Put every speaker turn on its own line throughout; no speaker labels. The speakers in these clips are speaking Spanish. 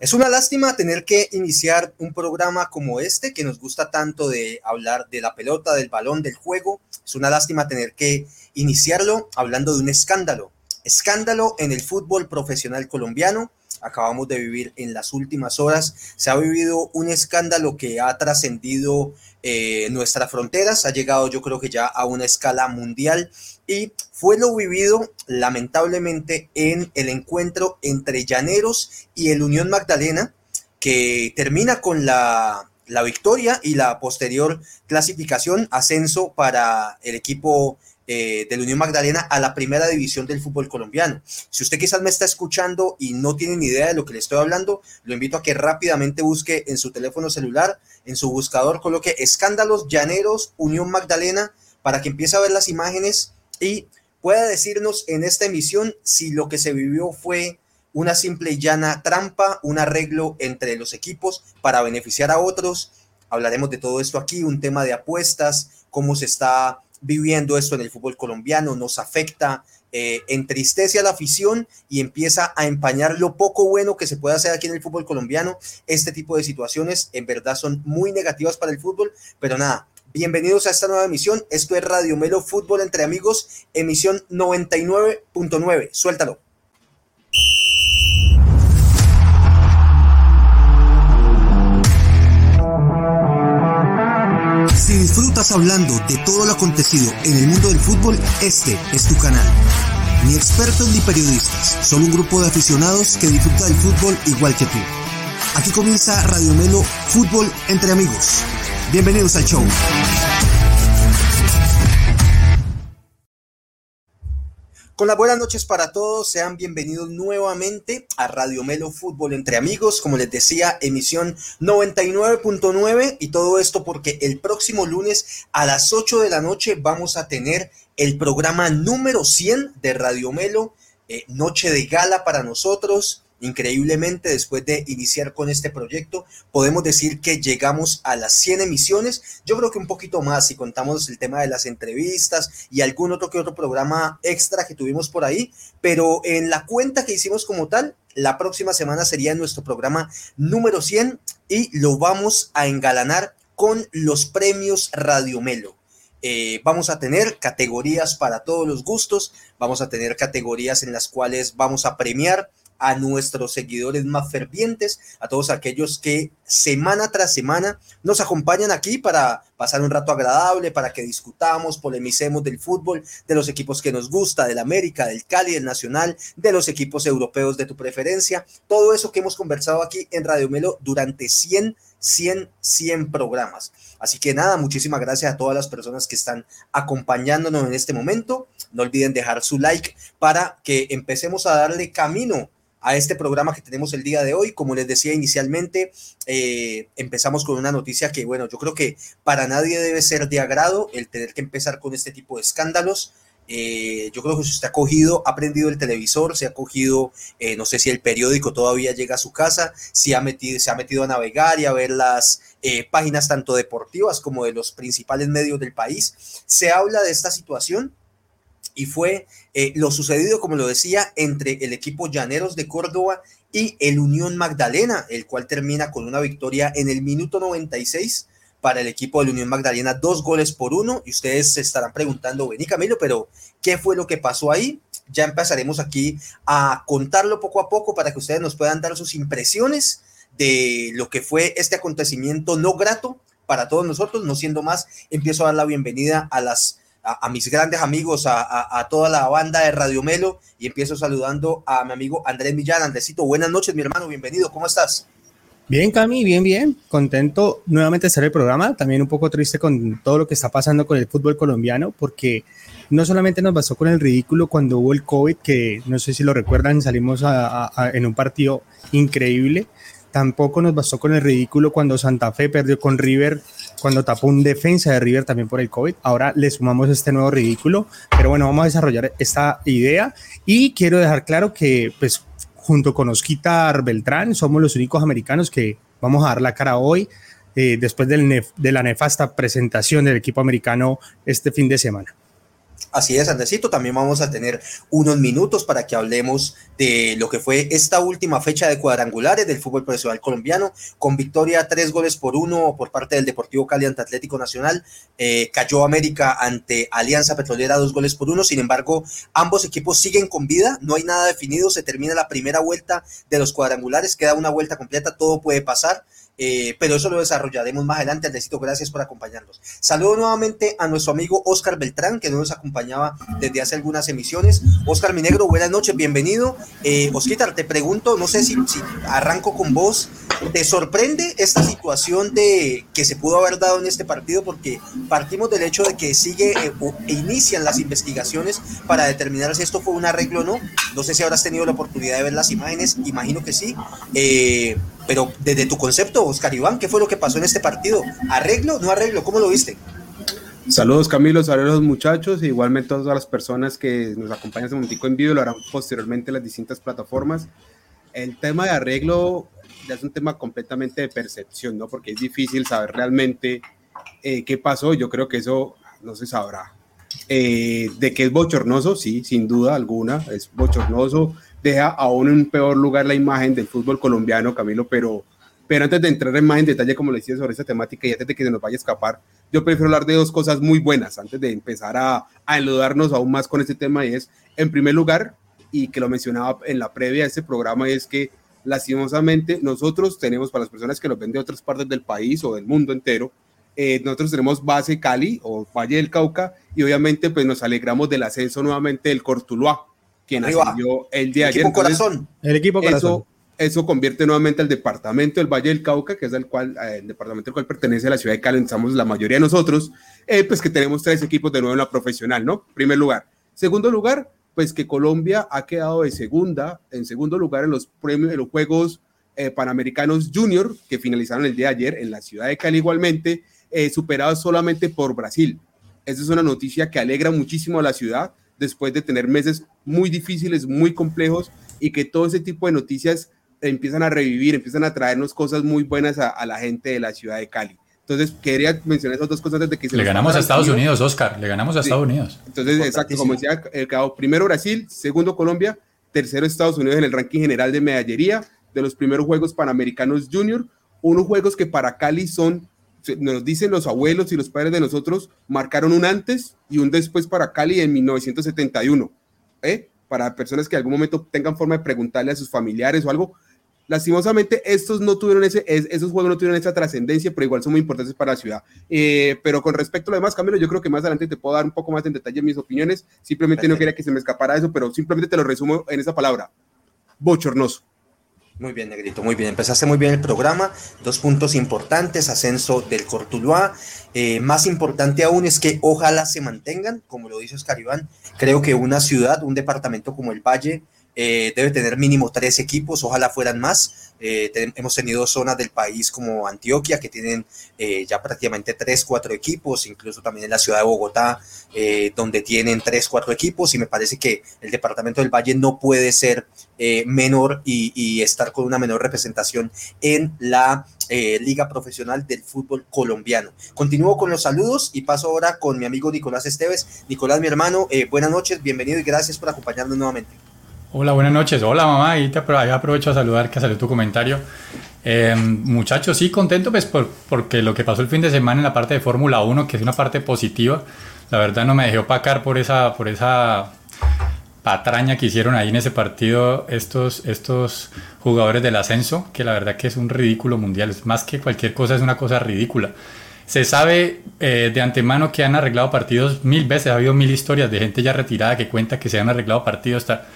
Es una lástima tener que iniciar un programa como este que nos gusta tanto de hablar de la pelota, del balón, del juego. Es una lástima tener que iniciarlo hablando de un escándalo. Escándalo en el fútbol profesional colombiano. Acabamos de vivir en las últimas horas. Se ha vivido un escándalo que ha trascendido eh, nuestras fronteras, ha llegado yo creo que ya a una escala mundial y fue lo vivido lamentablemente en el encuentro entre Llaneros y el Unión Magdalena, que termina con la, la victoria y la posterior clasificación, ascenso para el equipo eh, de la Unión Magdalena a la primera división del fútbol colombiano. Si usted quizás me está escuchando y no tiene ni idea de lo que le estoy hablando, lo invito a que rápidamente busque en su teléfono celular, en su buscador, coloque escándalos llaneros Unión Magdalena para que empiece a ver las imágenes y pueda decirnos en esta emisión si lo que se vivió fue una simple y llana trampa, un arreglo entre los equipos para beneficiar a otros. Hablaremos de todo esto aquí, un tema de apuestas, cómo se está viviendo esto en el fútbol colombiano, nos afecta, eh, entristece a la afición y empieza a empañar lo poco bueno que se puede hacer aquí en el fútbol colombiano. Este tipo de situaciones en verdad son muy negativas para el fútbol, pero nada, bienvenidos a esta nueva emisión. Esto es Radio Melo Fútbol entre amigos, emisión 99.9. Suéltalo. Si disfrutas hablando de todo lo acontecido en el mundo del fútbol, este es tu canal. Ni expertos ni periodistas, solo un grupo de aficionados que disfruta del fútbol igual que tú. Aquí comienza Radio Melo Fútbol entre amigos. Bienvenidos al show. Con las buenas noches para todos, sean bienvenidos nuevamente a Radio Melo Fútbol entre amigos, como les decía, emisión 99.9 y todo esto porque el próximo lunes a las 8 de la noche vamos a tener el programa número 100 de Radio Melo, eh, noche de gala para nosotros, Increíblemente, después de iniciar con este proyecto, podemos decir que llegamos a las 100 emisiones. Yo creo que un poquito más si contamos el tema de las entrevistas y algún otro que otro programa extra que tuvimos por ahí. Pero en la cuenta que hicimos como tal, la próxima semana sería nuestro programa número 100 y lo vamos a engalanar con los premios Radio Melo. Eh, vamos a tener categorías para todos los gustos, vamos a tener categorías en las cuales vamos a premiar a nuestros seguidores más fervientes, a todos aquellos que semana tras semana nos acompañan aquí para pasar un rato agradable, para que discutamos, polemicemos del fútbol, de los equipos que nos gusta, del América, del Cali, del Nacional, de los equipos europeos de tu preferencia, todo eso que hemos conversado aquí en Radio Melo durante 100, 100, 100 programas. Así que nada, muchísimas gracias a todas las personas que están acompañándonos en este momento. No olviden dejar su like para que empecemos a darle camino a este programa que tenemos el día de hoy. Como les decía inicialmente, eh, empezamos con una noticia que, bueno, yo creo que para nadie debe ser de agrado el tener que empezar con este tipo de escándalos. Eh, yo creo que si usted ha cogido, ha prendido el televisor, se ha cogido, eh, no sé si el periódico todavía llega a su casa, si ha metido, se ha metido a navegar y a ver las páginas tanto deportivas como de los principales medios del país. Se habla de esta situación y fue eh, lo sucedido, como lo decía, entre el equipo Llaneros de Córdoba y el Unión Magdalena, el cual termina con una victoria en el minuto 96 para el equipo del Unión Magdalena, dos goles por uno. Y ustedes se estarán preguntando, Bení Camilo, pero ¿qué fue lo que pasó ahí? Ya empezaremos aquí a contarlo poco a poco para que ustedes nos puedan dar sus impresiones de lo que fue este acontecimiento no grato para todos nosotros. No siendo más, empiezo a dar la bienvenida a las a, mis grandes amigos, a, toda la banda de Radio Melo y empiezo saludando a mi amigo Andrés Millán. Andresito, buenas noches, mi hermano, bienvenido, ¿cómo estás?
Bien, Cami, bien, bien. Contento nuevamente de en el programa. También un poco triste con todo lo que está pasando con el fútbol colombiano, porque no solamente nos pasó con el ridículo cuando hubo el COVID, que no sé si lo recuerdan, salimos en un partido increíble. Tampoco nos bastó con el ridículo cuando Santa Fe perdió con River cuando tapó un defensa de River también por el COVID. Ahora le sumamos este nuevo ridículo, pero bueno, vamos a desarrollar esta idea y quiero dejar claro que pues junto con Osquitar Beltrán somos los únicos americanos que vamos a dar la cara hoy eh, después de la nefasta presentación del equipo americano este fin de semana.
Así es, Andresito. También vamos a tener unos minutos para que hablemos de lo que fue esta última fecha de cuadrangulares del fútbol profesional colombiano, con victoria tres goles por uno por parte del Deportivo Cali ante Atlético Nacional. Eh, cayó América ante Alianza Petrolera dos goles por uno. Sin embargo, ambos equipos siguen con vida. No hay nada definido. Se termina la primera vuelta de los cuadrangulares. Queda una vuelta completa. Todo puede pasar. Eh, pero eso lo desarrollaremos más adelante. Andresito, gracias por acompañarnos. Saludo nuevamente a nuestro amigo Oscar Beltrán, que nos acompañaba desde hace algunas emisiones. Oscar Minegro, buenas noches, bienvenido. Eh, Osquitar, te pregunto, no sé si, si, arranco con vos, ¿te sorprende esta situación de que se pudo haber dado en este partido? Porque partimos del hecho de que sigue eh, e inician las investigaciones para determinar si esto fue un arreglo o no. No sé si habrás tenido la oportunidad de ver las imágenes, imagino que sí. Eh, pero desde tu concepto, Oscar Iván, ¿qué fue lo que pasó en este partido? ¿Arreglo? ¿No arreglo? ¿Cómo lo viste?
Saludos Camilo, saludos los muchachos, e igualmente a todas las personas que nos acompañan este momentico en vivo, lo harán posteriormente en las distintas plataformas. El tema de arreglo ya es un tema completamente de percepción, ¿no? Porque es difícil saber realmente eh, qué pasó, yo creo que eso no se sabrá. Eh, de que es bochornoso, sí, sin duda alguna, es bochornoso, deja aún en un peor lugar la imagen del fútbol colombiano, Camilo, pero, pero antes de entrar en más en detalle, como le decía, sobre esta temática y antes de que se nos vaya a escapar, yo prefiero hablar de dos cosas muy buenas antes de empezar a, a enlodarnos aún más con este tema y es, en primer lugar, y que lo mencionaba en la previa de este programa, es que lastimosamente nosotros tenemos, para las personas que nos ven de otras partes del país o del mundo entero, eh, nosotros tenemos base Cali o Valle del Cauca y obviamente pues nos alegramos del ascenso nuevamente del Cortuluá quien ascendió el día de ayer.
Corazón.
El equipo corazón. Eso, convierte nuevamente al departamento del Valle del Cauca, que es el, cual, eh, el departamento al cual pertenece a la ciudad de Cali, estamos la mayoría de nosotros, eh, pues que tenemos tres equipos de nuevo en la profesional, ¿no? Primer lugar. Segundo lugar, pues que Colombia ha quedado de segunda, en segundo lugar en los premios de los Juegos eh, Panamericanos Junior, que finalizaron el día de ayer en la ciudad de Cali igualmente, eh, superados solamente por Brasil. Esa es una noticia que alegra muchísimo a la ciudad, después de tener meses muy difíciles, muy complejos y que todo ese tipo de noticias empiezan a revivir, empiezan a traernos cosas muy buenas a, a la gente de la ciudad de Cali. Entonces, quería mencionar esas dos cosas desde que
se Le ganamos a Estados Unidos, Oscar, le ganamos a sí. Estados Unidos.
Entonces, exacto, como decía, el cabo, primero Brasil, segundo Colombia, tercero Estados Unidos en el ranking general de medallería de los primeros Juegos Panamericanos Junior, unos juegos que para Cali son nos dicen los abuelos y los padres de nosotros, marcaron un antes y un después para Cali en 1971. ¿Eh? Para personas que en algún momento tengan forma de preguntarle a sus familiares o algo. Lastimosamente, estos no tuvieron ese, esos juegos no tuvieron esa trascendencia, pero igual son muy importantes para la ciudad. Eh, pero con respecto a lo demás, Camilo, yo creo que más adelante te puedo dar un poco más en detalle mis opiniones. Simplemente Perfecto. no quería que se me escapara eso, pero simplemente te lo resumo en esa palabra: bochornoso.
Muy bien, Negrito, muy bien. Empezaste muy bien el programa. Dos puntos importantes, ascenso del Cortuluá. Eh, más importante aún es que ojalá se mantengan, como lo dice Oscar Iván. Creo que una ciudad, un departamento como el Valle, eh, debe tener mínimo tres equipos, ojalá fueran más. Eh, hemos tenido zonas del país como Antioquia que tienen eh, ya prácticamente tres, cuatro equipos, incluso también en la ciudad de Bogotá, eh, donde tienen tres, cuatro equipos, y me parece que el departamento del Valle no puede ser eh, menor y, estar con una menor representación en la liga profesional del fútbol colombiano. Continúo con los saludos y paso ahora con mi amigo Nicolás Esteves. Nicolás, mi hermano, buenas noches, bienvenido y gracias por acompañarnos nuevamente.
Hola, buenas noches. Hola, mamá. Y te aprovecho a saludar que salió tu comentario. Eh, muchachos, sí, contento pues por, porque lo que pasó el fin de semana en la parte de Fórmula 1, que es una parte positiva, la verdad no me dejé opacar por esa, por esa patraña que hicieron ahí en ese partido estos, estos jugadores del ascenso, que la verdad que es un ridículo mundial. Es más que cualquier cosa, es una cosa ridícula. Se sabe eh, de antemano que han arreglado partidos mil veces, ha habido mil historias de gente ya retirada que cuenta que se han arreglado partidos. Hasta,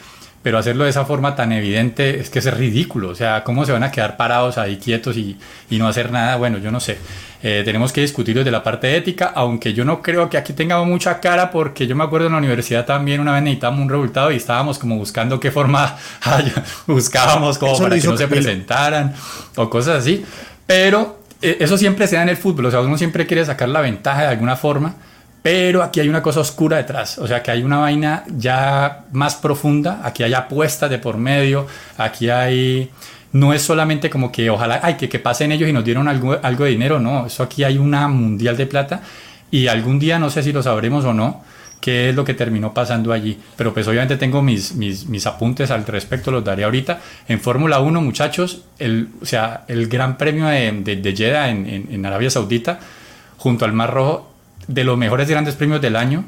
pero hacerlo de esa forma tan evidente es que es ridículo. O sea, ¿cómo se van a quedar parados ahí quietos y, y no hacer nada? Bueno, yo no sé. Eh, tenemos que discutir desde la parte ética, aunque yo no creo que aquí tengamos mucha cara, porque yo me acuerdo en la universidad también una vez necesitábamos un resultado y estábamos como buscando qué forma buscábamos como eso para que no se presentaran o cosas así. Pero eh, eso siempre se da en el fútbol. O sea, uno siempre quiere sacar la ventaja de alguna forma. Pero aquí hay una cosa oscura detrás, o sea que hay una vaina ya más profunda, aquí hay apuestas de por medio, aquí hay... No es solamente como que ojalá, ay, que, que pasen ellos y nos dieron algo, algo de dinero, no, eso aquí hay una mundial de plata y algún día, no sé si lo sabremos o no, qué es lo que terminó pasando allí. Pero pues obviamente tengo mis, mis, mis apuntes al respecto, los daré ahorita. En Fórmula 1, muchachos, el, o sea, el Gran Premio de, de, de Jeddah en, en, en Arabia Saudita, junto al Mar Rojo, de los mejores grandes premios del año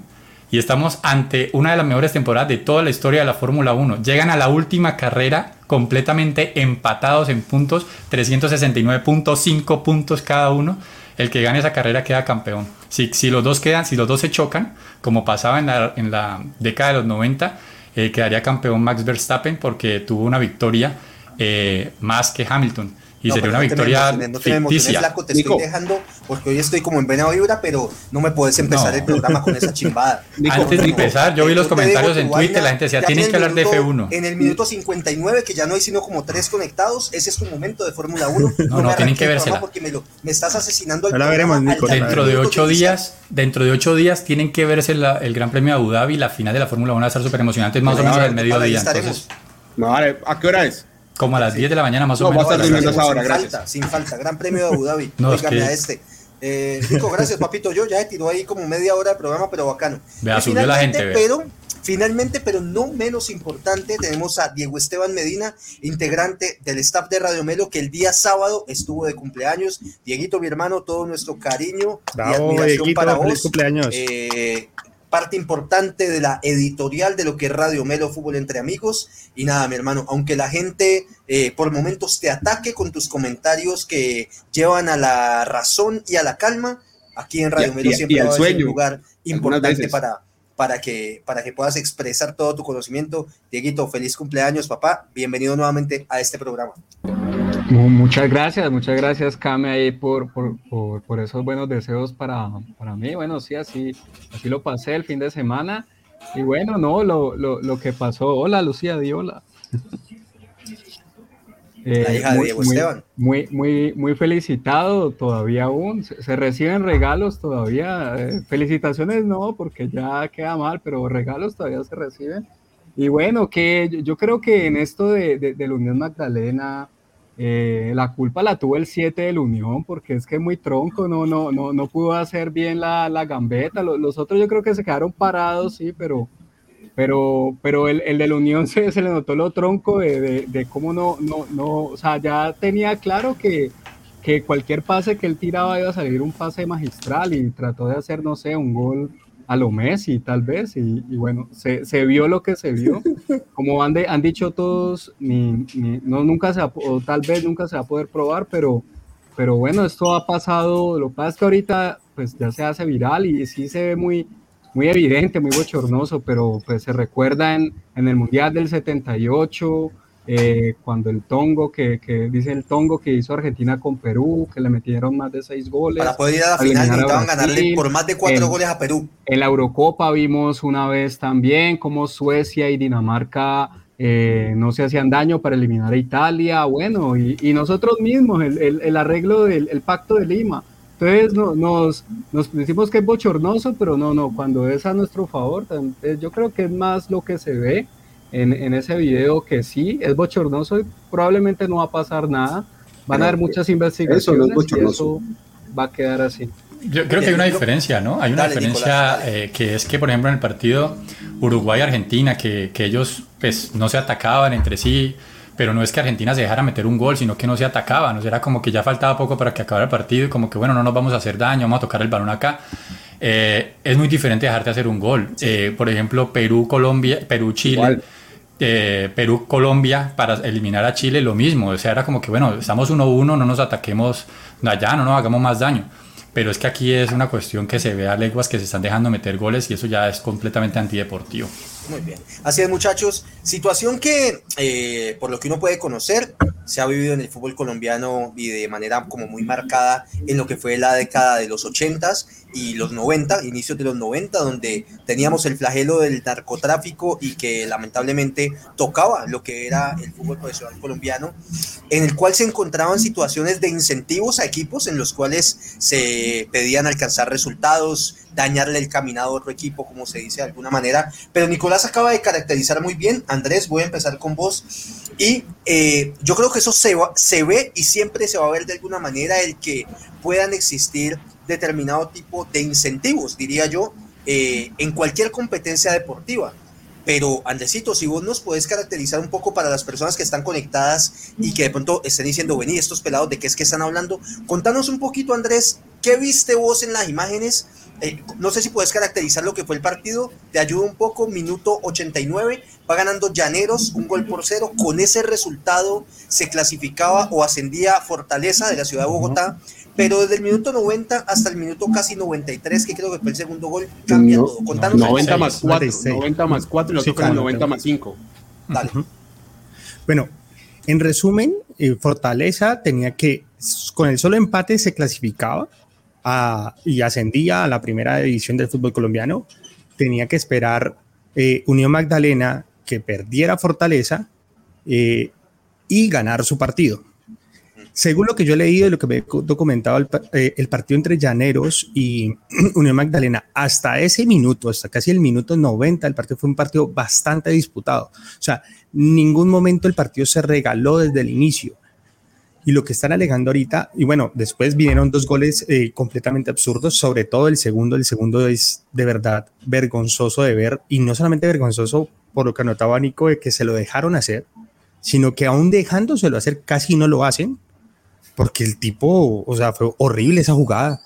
y estamos ante una de las mejores temporadas de toda la historia de la Fórmula 1. Llegan a la última carrera completamente empatados en puntos, 369.5 puntos cada uno. El que gane esa carrera queda campeón. Si, si, los dos quedan, si los dos se chocan, como pasaba en la, en la década de los 90, eh, quedaría campeón Max Verstappen porque tuvo una victoria eh, más que Hamilton y no, sería una victoria
no te no te ficticia. Flaco, te Nico. estoy dejando porque hoy estoy como en vena vibra, pero no me puedes empezar no. el programa con esa chimbada.
Nico, Antes de empezar, yo vi los comentarios en Twitter, la gente decía, tienen que hablar de F1.
En el minuto 59, que ya no hay sino como tres conectados, ese es tu momento de Fórmula 1.
No, no, tienen que vérsela.
Porque me, lo, me estás asesinando
al la veremos, Nico,
Dentro de ocho días, dentro de ocho días tienen que verse la, el Gran Premio de Abu Dhabi, la final de la Fórmula 1 va a estar súper emocionante, más o menos al mediodía. Entonces,
no, vale, ¿a qué hora es?
Como a las sí. 10 de la mañana más
no,
o menos.
Va a estar durmiendo esa hora,
sin
gracias.
Falta, sin falta, Gran Premio de Abu Dhabi. no, es que... a este. Eh, Rico, gracias, papito. Yo ya he tirado ahí como media hora de programa, pero bacano.
Vea, subió la gente.
Pero, finalmente, pero no menos importante, tenemos a Diego Esteban Medina, integrante del staff de Radio Melo, que el día sábado estuvo de cumpleaños. Dieguito, mi hermano, todo nuestro cariño
Bravo,
y admiración
Dieguito,
para
feliz
vos.
cumpleaños.
Eh, parte importante de la editorial de lo que es Radio Melo Fútbol entre amigos. Y nada, mi hermano, aunque la gente eh, por momentos te ataque con tus comentarios que llevan a la razón y a la calma, aquí en Radio
y,
Melo
y,
siempre
y
va a ser un lugar importante para, para, que, para que puedas expresar todo tu conocimiento. Dieguito, feliz cumpleaños, papá. Bienvenido nuevamente a este programa.
Muchas gracias, muchas gracias, Kame, ahí por, por, por, por, esos buenos deseos para, para mí. Bueno, sí, así, así lo pasé el fin de semana. Y bueno, no, lo, lo, lo que pasó. Hola, Lucía Diola.
Eh, la hija
muy,
de Diego
muy,
Esteban.
Muy, muy, muy felicitado todavía aún. Se, se reciben regalos todavía. Eh, felicitaciones no, porque ya queda mal, pero regalos todavía se reciben. Y bueno, que yo, yo creo que en esto de, de, de la Unión Magdalena, eh, la culpa la tuvo el 7 de la Unión, porque es que muy tronco, no, no, no, no pudo hacer bien la, la gambeta. Los, los, otros yo creo que se quedaron parados, sí, pero, pero, pero el, el de la Unión se, se, le notó lo tronco de, de, de, cómo no, no, no, o sea, ya tenía claro que, que cualquier pase que él tiraba iba a salir un pase magistral y trató de hacer, no sé, un gol a lo Messi tal vez y, y bueno, se, se, vio lo que se vio. Como han, de, han dicho todos, ni, ni, no, nunca se va, o tal vez nunca se va a poder probar, pero, pero bueno, esto ha pasado, lo que pasa es que ahorita pues ya se hace viral y sí se ve muy, muy evidente, muy bochornoso, pero pues se recuerda en, en el Mundial del 78, eh, cuando el Tongo, que, que, dice el Tongo que hizo Argentina con Perú, que le metieron más de seis goles.
Para poder ir a la final necesitaban ganarle por más de cuatro en, goles a Perú.
En la Eurocopa vimos una vez también como Suecia y Dinamarca eh, no se hacían daño para eliminar a Italia, bueno, y, y nosotros mismos, el, el, el arreglo del el pacto de Lima. Entonces no, nos, nos decimos que es bochornoso, pero no, no, cuando es a nuestro favor, yo creo que es más lo que se ve en, en, ese video que sí es bochornoso y probablemente no va a pasar nada. Van a haber muchas investigaciones
eso no es
y eso va a quedar así.
Yo creo que hay una diferencia, ¿no? Hay una dale, diferencia Nicolás, eh, que es que, por ejemplo, en el partido Uruguay-Argentina, que, que, ellos pues, no se atacaban entre sí, pero no es que Argentina se dejara meter un gol, sino que no se atacaban. O sea, era como que ya faltaba poco para que acabara el partido y como que, bueno, no nos vamos a hacer daño, vamos a tocar el balón acá. Eh, es muy diferente dejarte hacer un gol. Sí. Eh, por ejemplo, Perú-Colombia, Perú-Chile. Perú-Colombia para eliminar a Chile, lo mismo. O sea, era como que, bueno, estamos 1-1, no nos ataquemos allá, no nos hagamos más daño. Pero es que aquí es una cuestión que se ve a leguas que se están dejando meter goles y eso ya es completamente antideportivo.
Muy bien. Así es, muchachos. Situación que, eh, por lo que uno puede conocer, se ha vivido en el fútbol colombiano y de manera como muy marcada en lo que fue la década de los 80s y los 90, inicios de los 90, donde teníamos el flagelo del narcotráfico y que lamentablemente tocaba lo que era el fútbol profesional colombiano, en el cual se encontraban situaciones de incentivos a equipos en los cuales se pedían alcanzar resultados, dañarle el caminado a otro equipo, como se dice de alguna manera. Pero Nicolás acaba de caracterizar muy bien. Andrés, voy a empezar con vos. Y eh, yo creo que eso se, va, se ve y siempre se va a ver de alguna manera el que puedan existir determinado tipo de incentivos, diría yo, eh, en cualquier competencia deportiva. Pero Andresito, si vos nos puedes caracterizar un poco para las personas que están conectadas y que de pronto estén diciendo, vení, estos pelados, ¿de qué es que están hablando? Contanos un poquito, Andrés, ¿qué viste vos en las imágenes? Eh, no sé si puedes caracterizar lo que fue el partido, te ayuda un poco, minuto 89, va ganando Llaneros un gol por cero, con ese resultado se clasificaba o ascendía Fortaleza de la ciudad de Bogotá, pero desde el minuto 90 hasta el minuto casi 93, que creo que fue el segundo gol, cambia todo.
Contanos 90 más 4, 90 más 4 y nosotros sí, 90 más 5.
Dale. Bueno, en resumen, eh, Fortaleza tenía que, con el solo empate se clasificaba a, y ascendía a la primera división del fútbol colombiano. Tenía que esperar eh, Unión Magdalena que perdiera Fortaleza eh, y ganar su partido. Según lo que yo he leído y lo que me he documentado, el, eh, el, partido entre Llaneros y Unión Magdalena, hasta ese minuto, hasta casi el minuto 90, el partido fue un partido bastante disputado. O sea, ningún momento el partido se regaló desde el inicio. Y lo que están alegando ahorita, y bueno, después vinieron dos goles eh, completamente absurdos, sobre todo el segundo. El segundo es de verdad vergonzoso de ver, y no solamente vergonzoso por lo que anotaba Nico de que se lo dejaron hacer, sino que aún dejándoselo hacer casi no lo hacen porque el tipo, o sea, fue horrible esa jugada.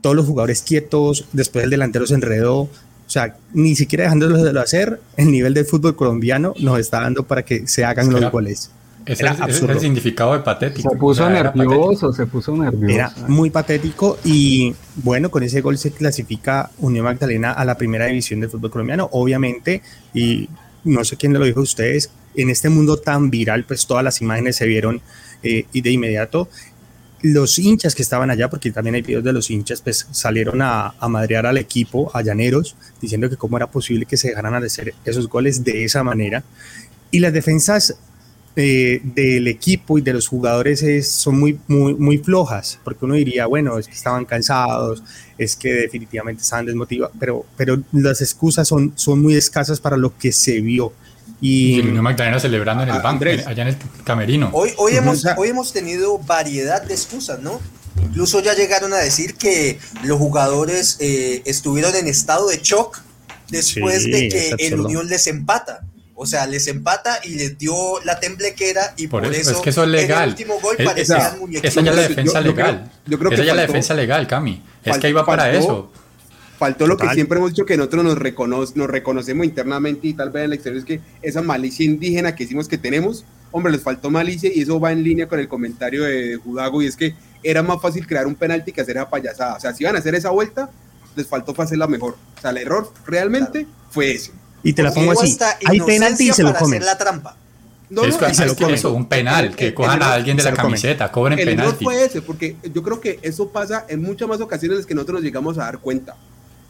Todos los jugadores quietos, después el delantero se enredó, o sea, ni siquiera dejándolo de hacer, el nivel del fútbol colombiano nos está dando para que se hagan los
era,
goles.
Ese es, es el significado de patético.
Se puso
O sea, era
nervioso, se puso nervioso.
Era muy patético y bueno, con ese gol se clasifica Unión Magdalena a la primera división del fútbol colombiano. Obviamente, y no sé quién lo dijo a ustedes, en este mundo tan viral, pues todas las imágenes se vieron eh, y de inmediato los hinchas que estaban allá, porque también hay videos de los hinchas, pues salieron a, a madrear al equipo, a Llaneros, diciendo que cómo era posible que se dejaran hacer esos goles de esa manera. Y las defensas eh, del equipo y de los jugadores es, son muy, muy, muy flojas, porque uno diría, bueno, es que estaban cansados, es que definitivamente estaban desmotivados, pero, pero las excusas son, son muy escasas para lo que se vio.
Y
Y
el Unión Magdalena celebrando en el
Ah,
banco, allá en el camerino.
Hoy, hoy, hemos, hoy hemos tenido variedad de excusas, ¿no? Incluso ya llegaron a decir que los jugadores eh, estuvieron en estado de shock después
Sí,
de que el. Unión les empata. O sea, les empata y les dio la temblequera y por,
Por eso,
eso,
es que eso es
en el
legal.
último gol parecían
esa-.
Esa ya es la
Yo-
defensa
yo creo-
legal.
yo creo que
Esa ya es la defensa legal, Cami. Es que iba para
faltó-
eso.
Faltó lo que siempre hemos dicho que nosotros nos, recono- nos reconocemos internamente y tal vez en el exterior es que esa malicia indígena que decimos que tenemos, hombre, les faltó malicia y eso va en línea con el comentario de Judago y es que era más fácil crear un penalti que hacer esa payasada. O sea, si iban a hacer esa vuelta, les faltó hacerla mejor. O sea, el error realmente fue ese.
y te la pongo así, hay penalti y se lo
para
comen.
hacer la trampa.
No,
es
no,
es
lo
que eso, un penal,
El-
que
el-
cojan
el
a alguien de la camiseta, cobren
El error
penalti.
fue ese, porque yo creo que eso pasa en muchas más ocasiones en las que nosotros nos llegamos a dar cuenta.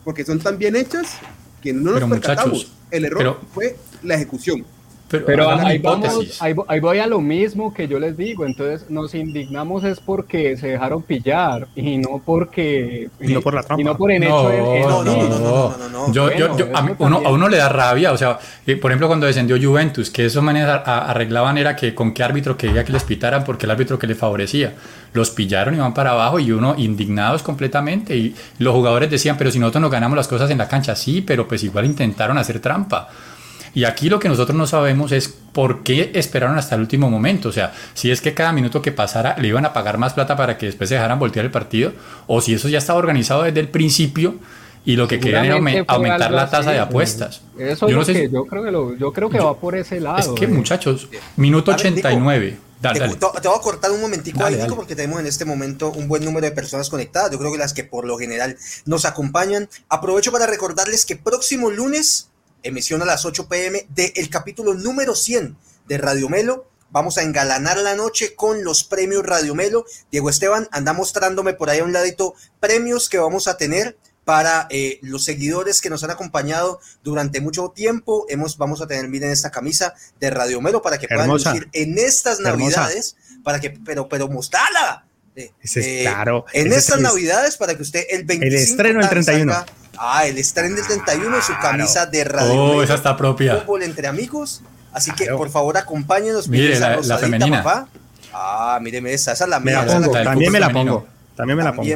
Porque son tan bien hechas que no nos
Pero,
percatamos.
muchachos,
el error
pero-
fue la ejecución.
Pero,
ahí, vamos, ahí, ahí, voy a lo mismo que yo les digo. Entonces, nos indignamos es porque se dejaron pillar y no porque.
Y, no por la trampa.
Y no por el hecho
no.
No,
no,
no,
no,
yo, yo, a, uno, a, uno, le da rabia. O sea, eh, por ejemplo, cuando descendió Juventus, que esos manes a, a, arreglaban era que con qué árbitro quería que les pitaran porque el árbitro que les favorecía. Los pillaron y van para abajo y uno indignados completamente. Y los jugadores decían, pero si nosotros no ganamos las cosas en la cancha, sí, pero pues igual intentaron hacer trampa. Y aquí lo que nosotros no sabemos es por qué esperaron hasta el último momento. O sea, si es que cada minuto que pasara le iban a pagar más plata para que después se dejaran voltear el partido, o si eso ya estaba organizado desde el principio y lo que querían era aumentar la tasa de apuestas.
Eso
Yo
es
no
lo
sé
que
si-
yo creo que lo, yo creo que va por ese lado.
Es que
eh.
muchachos, minuto
A ver, Nico,
89. Dale,
Te,
dale.
te- te voy a cortar un momentico
Dale,
ahí, Nico,
dale.
porque tenemos en este momento un buen número de personas conectadas. Yo creo que las que por lo general nos acompañan. Aprovecho para recordarles que próximo lunes, emisión a las 8 pm del capítulo número 100 de Radio Melo. Vamos a engalanar la noche con los premios Radio Melo. Diego Esteban anda mostrándome por ahí a un ladito premios que vamos a tener para eh, los seguidores que nos han acompañado durante mucho tiempo. Hemos, vamos a tener, miren esta camisa de Radio Melo para que puedan lucir en estas
Hermosa.
navidades, para que, pero, pero mostrala. Eh,
es
eh,
claro.
En estas
es-
navidades, para que usted el 25
estreno el
tan
31.
salga- ah, el estreno del 31, su
Claro.
camisa de Radio
Oh, esa está propia.
fútbol entre amigos. Así que,
Claro.
por favor, acompáñenos.
Mire, la- la femenina.
papá. Ah, míreme esa, esa es la
Me
mía.
la
es
pongo, también me la pongo. También me la pongo.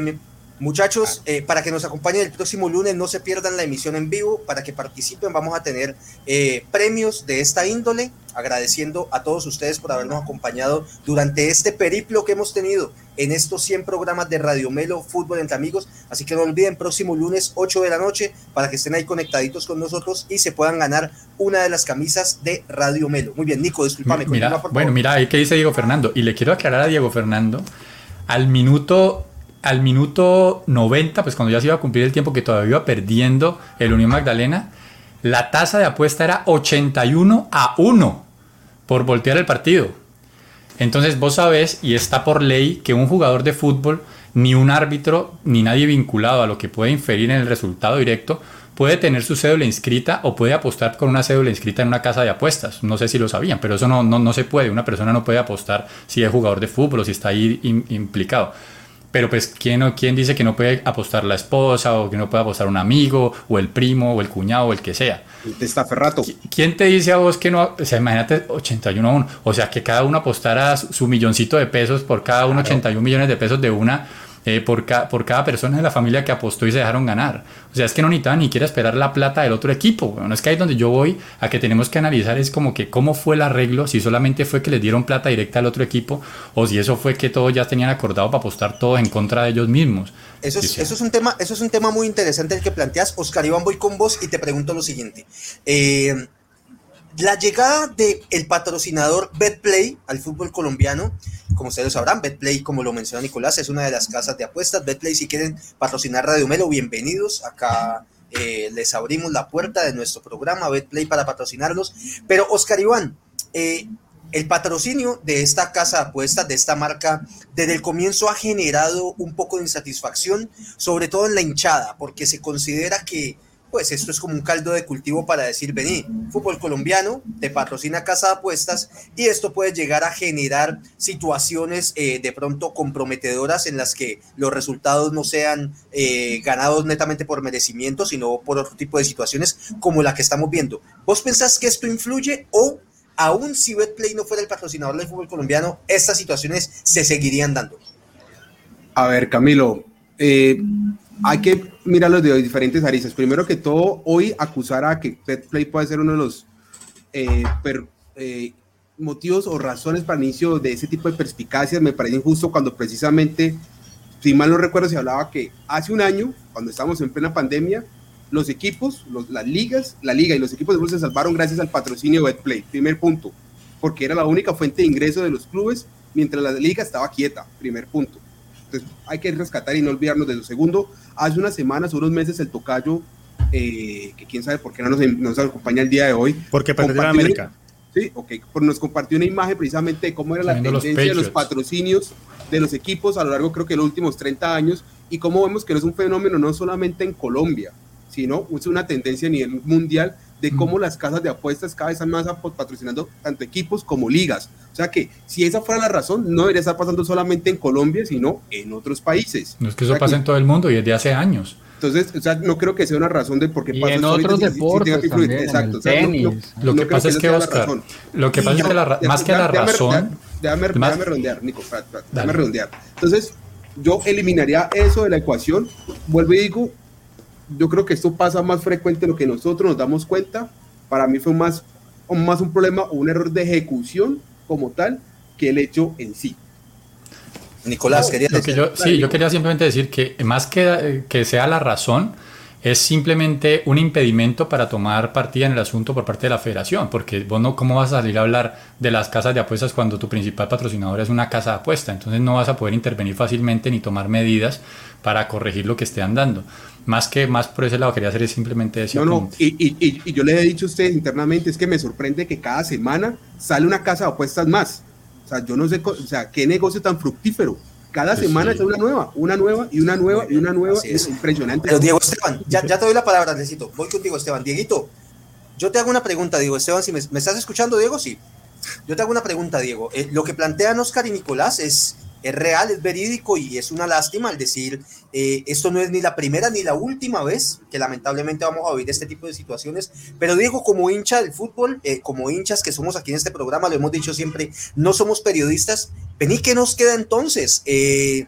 Muchachos, eh, para que nos acompañen el próximo lunes, no se pierdan la emisión en vivo, para que participen, vamos a tener eh, premios de esta índole, agradeciendo a todos ustedes por habernos acompañado durante este periplo que hemos tenido en estos 100 programas de Radio Melo Fútbol entre amigos, así que no olviden, próximo lunes 8 de la noche, para que estén ahí conectaditos con nosotros y se puedan ganar una de las camisas de Radio Melo. Muy bien, Nico, discúlpame.
Mira, bueno, mira, ahí que dice Diego Fernando, y le quiero aclarar a Diego Fernando, al minuto al minuto 90, pues cuando ya se iba a cumplir el tiempo que todavía iba perdiendo el Unión Magdalena, la tasa de apuesta era 81 a 1 por voltear el partido. Entonces vos sabés, y está por ley, que un jugador de fútbol, ni un árbitro, ni nadie vinculado a lo que puede inferir en el resultado directo, puede tener su cédula inscrita o puede apostar con una cédula inscrita en una casa de apuestas. No sé si lo sabían, pero eso no, no, no se puede. Una persona no puede apostar si es jugador de fútbol o si está ahí implicado. Pero pues, ¿quién, ¿quién dice que no puede apostar la esposa o que no puede apostar un amigo o el primo o el cuñado o el que sea?
Está ferrato.
¿Quién te dice a vos que no? O sea, imagínate 81 a 1. O sea, que cada uno apostara su milloncito de pesos por cada uno, 81 millones de pesos de una eh, por, por cada persona de la familia que apostó y se dejaron ganar. O sea, es que no necesitaban ni siquiera esperar la plata del otro equipo. Bueno, es que ahí donde yo voy a que tenemos que analizar es como que cómo fue el arreglo, si solamente fue que les dieron plata directa al otro equipo o si eso fue que todos ya tenían acordado para apostar todo en contra de ellos mismos.
Eso es, eso es, un, tema, eso es un tema muy interesante el que planteas. Oscar Iván, voy con vos y te pregunto lo siguiente. Eh, la llegada del el patrocinador BetPlay al fútbol colombiano, como ustedes sabrán, BetPlay, como lo menciona Nicolás, es una de las casas de apuestas. BetPlay, si quieren patrocinar Radio Melo, bienvenidos. Acá eh, les abrimos la puerta de nuestro programa BetPlay para patrocinarlos. Pero Oscar Iván, eh, el patrocinio de esta casa de apuestas, de esta marca, desde el comienzo ha generado un poco de insatisfacción, sobre todo en la hinchada, porque se considera que pues esto es como un caldo de cultivo para decir, vení, fútbol colombiano, te patrocina Casa de Apuestas y esto puede llegar a generar situaciones eh, de pronto comprometedoras en las que los resultados no sean eh, ganados netamente por merecimiento, sino por otro tipo de situaciones como la que estamos viendo. ¿Vos pensás que esto influye o aún si Betplay no fuera el patrocinador del fútbol colombiano, estas situaciones se seguirían dando?
A ver, Camilo, eh, hay que mirarlo de diferentes aristas. Primero que todo, hoy acusar a que Petplay puede ser uno de los eh, eh, motivos o razones para el inicio de ese tipo de perspicacias me parece injusto cuando precisamente, si mal no recuerdo, se hablaba que hace un año, cuando estábamos en plena pandemia, los equipos, las ligas, la liga y los equipos de fútbol se salvaron gracias al patrocinio de Betplay. Primer punto, porque era la única fuente de ingreso de los clubes mientras la liga estaba quieta. Primer punto. Entonces hay que rescatar y no olvidarnos de lo segundo. Hace unas semanas, unos meses, el tocayo, eh, que quién sabe por qué no nos, nos, acompaña el día de hoy.
Porque perdió América.
Sí, ok. nos compartió una imagen precisamente de cómo era la tendencia de los patrocinios de los equipos a lo largo, creo que, de los últimos 30 años y cómo vemos que no es un fenómeno no solamente en Colombia, sino es una tendencia a nivel mundial de cómo las casas de apuestas cada vez están más patrocinando tanto equipos como ligas. O sea que si esa fuera la razón, no debería estar pasando solamente en Colombia, sino en otros países.
No es que eso pase en todo el mundo y desde hace años.
Entonces, o sea, no creo que sea una razón de por qué
pasa. En otros deportes que también, Exacto.
lo que pasa es que, Oscar, lo que pasa es que la, más que la razón...
Déjame, redondear, Nico, déjame redondear. Entonces, yo eliminaría eso de la ecuación. Vuelvo y digo, yo creo que esto pasa más frecuente de lo que nosotros nos damos cuenta. Para mí fue más, más un problema o un error de ejecución como tal que el hecho en sí.
Nicolás, quería
decir. Yo, sí, yo quería simplemente decir que más que, que sea la razón, es simplemente un impedimento para tomar partida en el asunto por parte de la federación, porque vos no, ¿cómo vas a salir a hablar de las casas de apuestas cuando tu principal patrocinador es una casa de apuesta? Entonces no vas a poder intervenir fácilmente ni tomar medidas para corregir lo que esté andando. Más que más por ese lado quería hacer simplemente
eso. No, no, y, y, y, yo le he dicho a ustedes internamente, es que me sorprende que cada semana sale una casa de apuestas más. O sea, yo no sé, o sea, qué negocio tan fructífero. Cada pues semana es una nueva, una nueva y una nueva y una nueva. Es. impresionante.
Pero Diego Esteban, ya, ya te doy la palabra, necesito. Voy contigo, Esteban. Dieguito, yo te hago una pregunta, Diego Esteban, si me, me estás escuchando, Diego, sí. Yo te hago una pregunta, Diego. Eh, lo que plantean Oscar y Nicolás es es real, es verídico y es una lástima al decir, eh, esto no es ni la primera ni la última vez que lamentablemente vamos a oír este tipo de situaciones, pero digo, como hincha del fútbol, eh, como hinchas que somos aquí en este programa, lo hemos dicho siempre, no somos periodistas, vení, ¿qué nos queda entonces? Eh,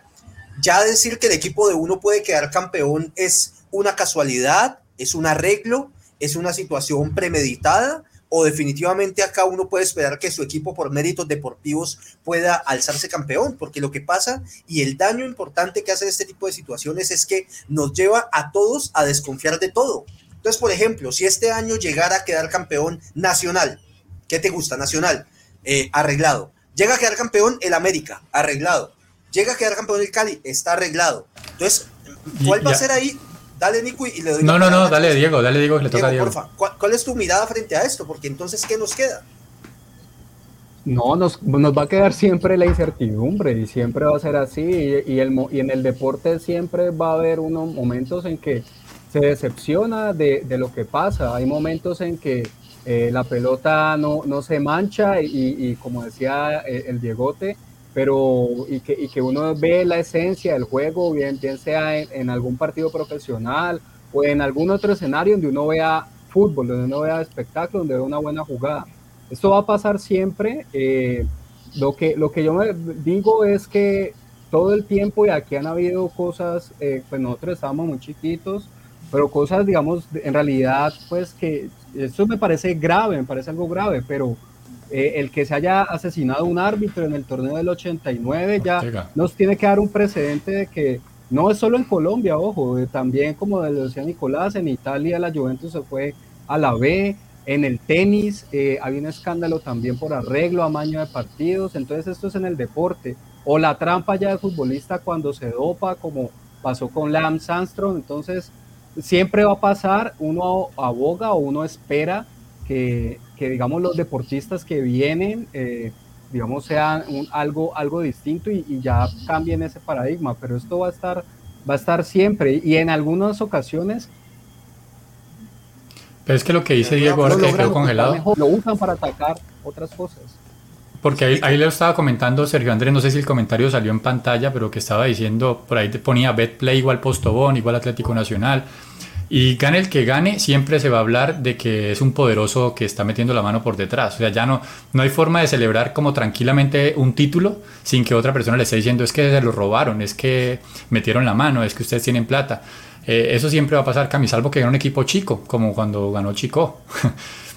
ya decir que el equipo de uno puede quedar campeón es una casualidad, es un arreglo, es una situación premeditada o definitivamente acá uno puede esperar que su equipo por méritos deportivos pueda alzarse campeón, porque lo que pasa y el daño importante que hace este tipo de situaciones es que nos lleva a todos a desconfiar de todo. Entonces, por ejemplo, si este año llegara a quedar campeón nacional, ¿qué te gusta? Nacional, eh, arreglado. Llega a quedar campeón el América, arreglado. Llega a quedar campeón el Cali, está arreglado. Entonces, ¿cuál va a ser ahí Dale, Nico, y le doy.
No, no, no, dale, Diego, dale, Diego, que le toca a Diego. Porfa,
¿cuál, es tu mirada frente a esto? Porque entonces, ¿qué nos queda?
No, nos, nos, va a quedar siempre la incertidumbre y siempre va a ser así. Y, el, y en el deporte siempre va a haber unos momentos en que se decepciona de, de lo que pasa. Hay momentos en que eh, la pelota no, no, se mancha y, y como decía el, eh, el Diegote, pero y que, y que uno ve la esencia del juego, bien, bien sea en, algún partido profesional o en algún otro escenario donde uno vea fútbol, donde uno vea espectáculo, donde vea una buena jugada. Esto va a pasar siempre. Eh, lo, que, lo que yo me digo es que todo el tiempo, y aquí han habido cosas, eh, pues nosotros estábamos muy chiquitos, pero cosas, digamos, en realidad, pues que esto me parece grave, me parece algo grave, pero eh, el que se haya asesinado un árbitro en el torneo del 89 ya nos tiene que dar un precedente de que no es solo en Colombia, ojo, eh, también como decía Nicolás, en Italia la Juventus se fue a la B, en el tenis eh, había un escándalo también por arreglo, amaño de partidos, entonces esto es en el deporte, o la trampa ya de futbolista cuando se dopa, como pasó con Lance Armstrong, entonces siempre va a pasar, uno aboga o uno espera que, que digamos los deportistas que vienen, eh, digamos, sean algo, algo distinto y, ya cambien ese paradigma, pero esto va a estar, va a estar siempre y en algunas ocasiones.
Pero es que lo que dice Diego ahora que quedó congelado.
lo usan para atacar otras cosas.
Porque ahí, ahí le estaba comentando Sergio Andrés, no sé si el comentario salió en pantalla, pero que estaba diciendo, por ahí te ponía Betplay igual Postobón, igual Atlético Nacional. Y gane el que gane, siempre se va a hablar de que es un poderoso que está metiendo la mano por detrás. O sea, ya no, no hay forma de celebrar como tranquilamente un título sin que otra persona le esté diciendo es que se lo robaron, es que metieron la mano, es que ustedes tienen plata. Eh, eso siempre va a pasar, Cami, salvo que gane un equipo chico, como cuando ganó Chico.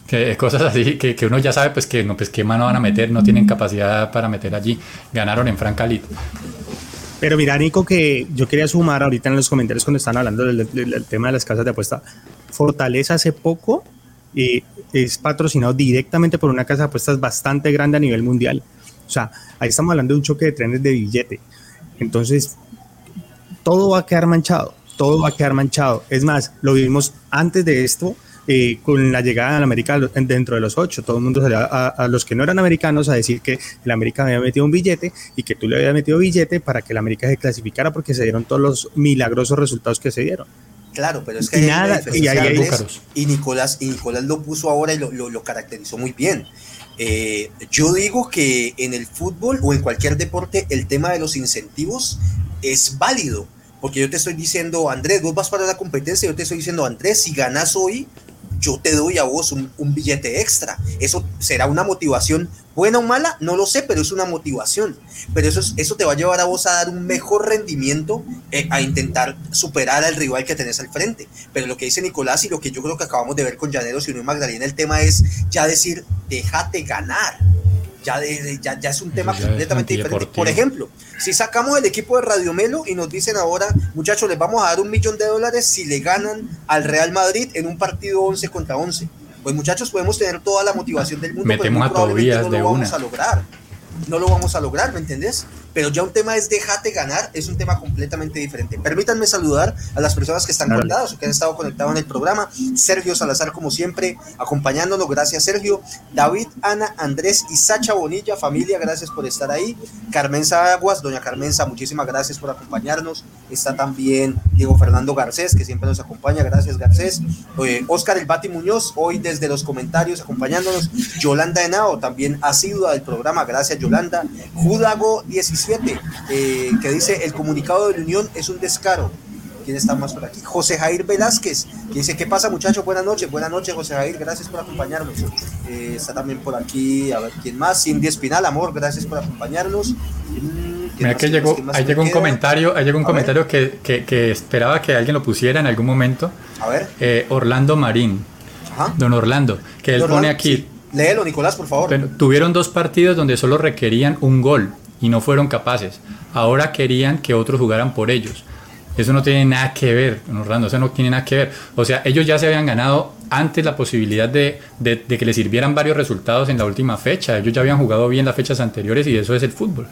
que, cosas así que, que, uno ya sabe pues que no pues qué mano van a meter, no tienen capacidad para meter allí. Ganaron en Francalit.
Pero mira, Nico, que yo quería sumar ahorita en los comentarios cuando están hablando del, tema de las casas de apuesta. Fortaleza hace poco eh, es patrocinado directamente por una casa de apuestas bastante grande a nivel mundial. O sea, ahí estamos hablando de un choque de trenes de billete. Entonces, todo va a quedar manchado, todo va a quedar manchado. Es más, lo vimos antes de esto eh, con la llegada de la América dentro de los ocho. Todo el mundo salía a, los que no eran americanos a decir que el América había metido un billete y que tú le habías metido billete para que la América se clasificara porque se dieron todos los milagrosos resultados que se dieron.
Claro, pero es que y nada, y, Nicolás, y Nicolás lo puso ahora y lo, lo, caracterizó muy bien. Eh, yo digo que en el fútbol o en cualquier deporte el tema de los incentivos es válido, porque yo te estoy diciendo, Andrés, vos vas para la competencia, yo te estoy diciendo, Andrés, si ganas hoy, yo te doy a vos un, billete extra. Eso será una motivación buena o mala, no lo sé, pero es una motivación. Pero eso, eso te va a llevar a vos a dar un mejor rendimiento, eh, a intentar superar al rival que tenés al frente. Pero lo que dice Nicolás y lo que yo creo que acabamos de ver con Llaneros y Unión Magdalena, el tema es ya decir, déjate ganar ya, ya, es un tema completamente diferente. Por ejemplo, si sacamos el equipo de Radio Melo y nos dicen ahora, muchachos, les vamos a dar un millón de dólares si le ganan al Real Madrid en un partido 11 contra 11. Pues muchachos, podemos tener toda la motivación del mundo,
Metemos pero a no lo
vamos a lograr. No lo vamos a lograr, ¿me entendés? Pero ya un tema es déjate ganar, es un tema completamente diferente. Permítanme saludar a las personas que están conectadas o que han estado conectados en el programa. Sergio Salazar, como siempre, acompañándonos. Gracias, Sergio. David, Ana, Andrés y Sacha Bonilla, familia, gracias por estar ahí. Carmenza Aguas, doña Carmenza, muchísimas gracias por acompañarnos. Está también Diego Fernando Garcés, que siempre nos acompaña. Gracias, Garcés. Oscar El Bati Muñoz, hoy desde los comentarios acompañándonos. Yolanda Henao, también asidua del programa. Gracias, Yolanda. Judago 17 eh, que dice el comunicado de la Unión es un descaro. ¿Quién está más por aquí? José Jair Velázquez, que dice, ¿qué pasa muchachos? Buenas noches, buenas noches José Jair, gracias por acompañarnos. Eh, está también por aquí, a ver quién más, Cindy Espinal, amor, gracias por acompañarnos. Mm,
Mira que llegó, ahí llegó un comentario, ahí llegó un comentario que, que, esperaba que alguien lo pusiera en algún momento.
A ver.
Eh, Orlando Marín. Ajá. Don Orlando, que él pone aquí.
Léelo, Nicolás, por favor.
tuvieron dos partidos donde solo requerían un gol y no fueron capaces. Ahora querían que otros jugaran por ellos. Eso no tiene nada que ver, Orlando, eso no tiene nada que ver. O sea, ellos ya se habían ganado antes la posibilidad de, de, que les sirvieran varios resultados en la última fecha. Ellos ya habían jugado bien las fechas anteriores y eso es el fútbol.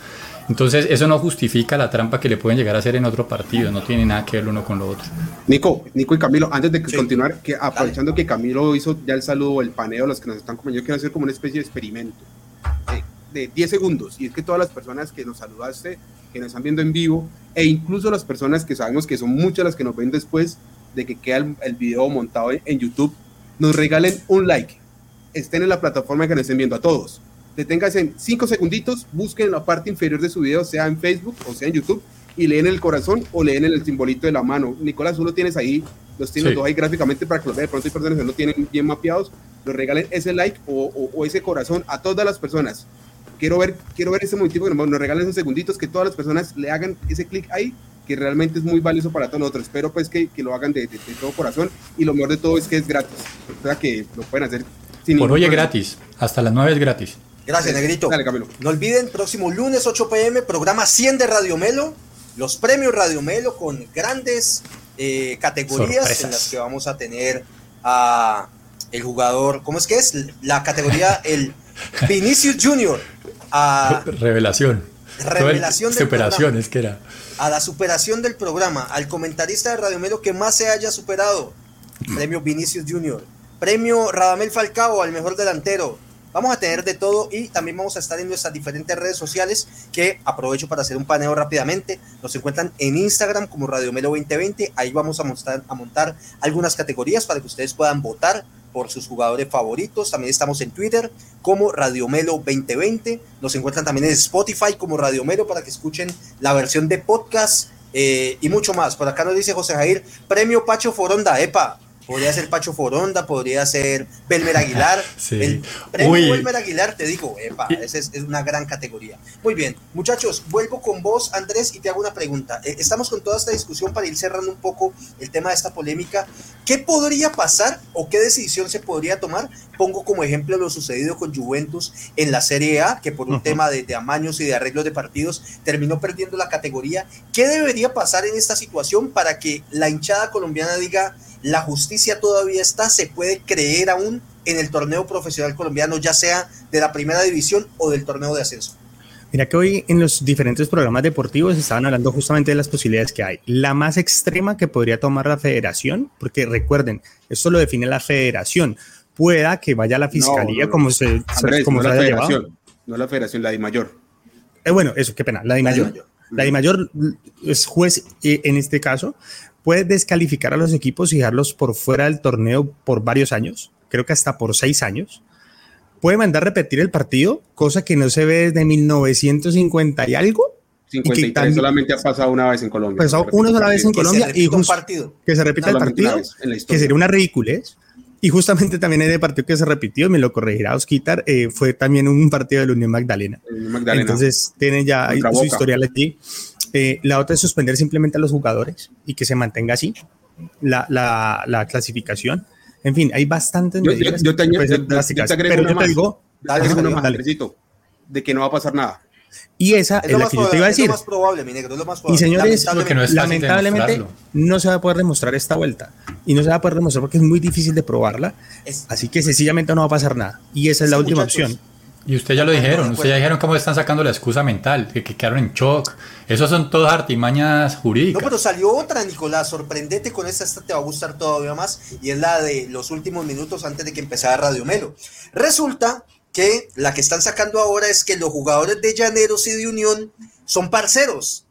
Entonces, eso no justifica la trampa que le pueden llegar a hacer en otro partido, no tiene nada que ver uno con lo otro.
Nico, Nico y Camilo, antes de continuar, que aprovechando que Camilo hizo ya el saludo, el paneo, los que nos están acompañando, yo quiero hacer como una especie de experimento de 10 segundos. Y es que todas las personas que nos saludaste, que nos están viendo en vivo, e incluso las personas que sabemos que son muchas las que nos ven después de que queda el, video montado en YouTube, nos regalen un like. Estén en la plataforma que nos estén viendo a todos. Deténganse en 5 segunditos, busquen en la parte inferior de su video, sea en Facebook o sea en YouTube, y leen el corazón o leen el simbolito de la mano. Nicolás, tú lo tienes ahí, los tienes ahí gráficamente para que los vean. De pronto hay personas que no tienen bien mapeados, nos regalen ese like o, o ese corazón a todas las personas quiero ver, quiero ver ese motivo que nos, regalen esos segunditos, que todas las personas le hagan ese clic ahí, que realmente es muy valioso para todos nosotros. Espero pues que, que lo hagan de, de, todo corazón y lo mejor de todo es que es gratis. O sea que lo pueden hacer
sin Por hoy es gratis, hasta las 9 es gratis.
Gracias, Negrito.
Dale, Camilo.
No olviden, próximo lunes 8 pm, programa 100 de Radio Melo, los premios Radio Melo con grandes eh, categorías en las que vamos a tener a el jugador, ¿cómo es que es? La categoría, el Vinicius Junior a
revelación.
Revelación
de superación es que era.
A la superación del programa, al comentarista de Radio Melo que más se haya superado. Premio Vinicius Junior. Premio Radamel Falcao al mejor delantero. Vamos a tener de todo y también vamos a estar en nuestras diferentes redes sociales que aprovecho para hacer un paneo rápidamente. Nos encuentran en Instagram como Radio Melo 2020. Ahí vamos a montar, a montar algunas categorías para que ustedes puedan votar por sus jugadores favoritos. También estamos en Twitter como Radio Melo 2020. Nos encuentran también en Spotify como Radio Melo para que escuchen la versión de podcast eh, y mucho más. Por acá nos dice José Jair, premio Pacho Foronda, epa. Podría ser Pacho Foronda, podría ser Belmer Aguilar.
sí.
El premio Belmer Aguilar, te digo, epa, esa es, una gran categoría. Muy bien, muchachos, vuelvo con vos, Andrés, y te hago una pregunta. Eh, estamos con toda esta discusión para ir cerrando un poco el tema de esta polémica. ¿Qué podría pasar o qué decisión se podría tomar? Pongo como ejemplo lo sucedido con Juventus en la Serie A, que por un tema de, de amaños y de arreglos de partidos terminó perdiendo la categoría. ¿Qué debería pasar en esta situación para que la hinchada colombiana diga la justicia todavía está, se puede creer aún en el torneo profesional colombiano, ya sea de la primera división o del torneo de ascenso.
Mira que hoy en los diferentes programas deportivos estaban hablando justamente de las posibilidades que hay. La más extrema que podría tomar la federación, porque recuerden, esto lo define la federación, pueda que vaya a la fiscalía como se, como
no la federación, no la federación, la de mayor.
Eh, bueno, eso, qué pena, la de mayor. La de mayor es juez eh, en este caso, puede descalificar a los equipos y dejarlos por fuera del torneo por varios años, creo que hasta por seis años. Puede mandar repetir el partido, cosa que no se ve desde 1950 y algo.
53 solamente ha pasado una vez en Colombia.
Pasó una sola vez en Colombia y partido. que se repita el partido, que sería una ridiculez. Y justamente también en el partido que se repitió, me lo corregirá Osquitar, eh, fue también un partido de la Unión Magdalena. Magdalena. Entonces tiene ya su historial aquí. Eh, la otra es suspender simplemente a los jugadores y que se mantenga así la, la, la clasificación. En fin, hay bastantes
yo, medidas yo, yo te, pero yo te digo, dale, dale, de que no va a pasar nada.
Y esa es, la que yo te iba a decir. Es
lo más probable, mi negro, es lo más
probable. Y señores, lamentablemente, no, lamentablemente no, se va a poder demostrar esta vuelta. Y no se va a poder demostrar porque es muy difícil de probarla. Es, así que sencillamente no va a pasar nada. Y esa es la última opción.
Y usted ya lo dijeron, usted ya dijeron cómo están sacando la excusa mental, que, quedaron en shock. Esos son todas artimañas jurídicas.
No, pero salió otra, Nicolás, sorprendete con esta, esta te va a gustar todavía más, y es la de los últimos minutos antes de que empezara Radio Melo. Resulta que la que están sacando ahora es que los jugadores de Llaneros y de Unión son parceros.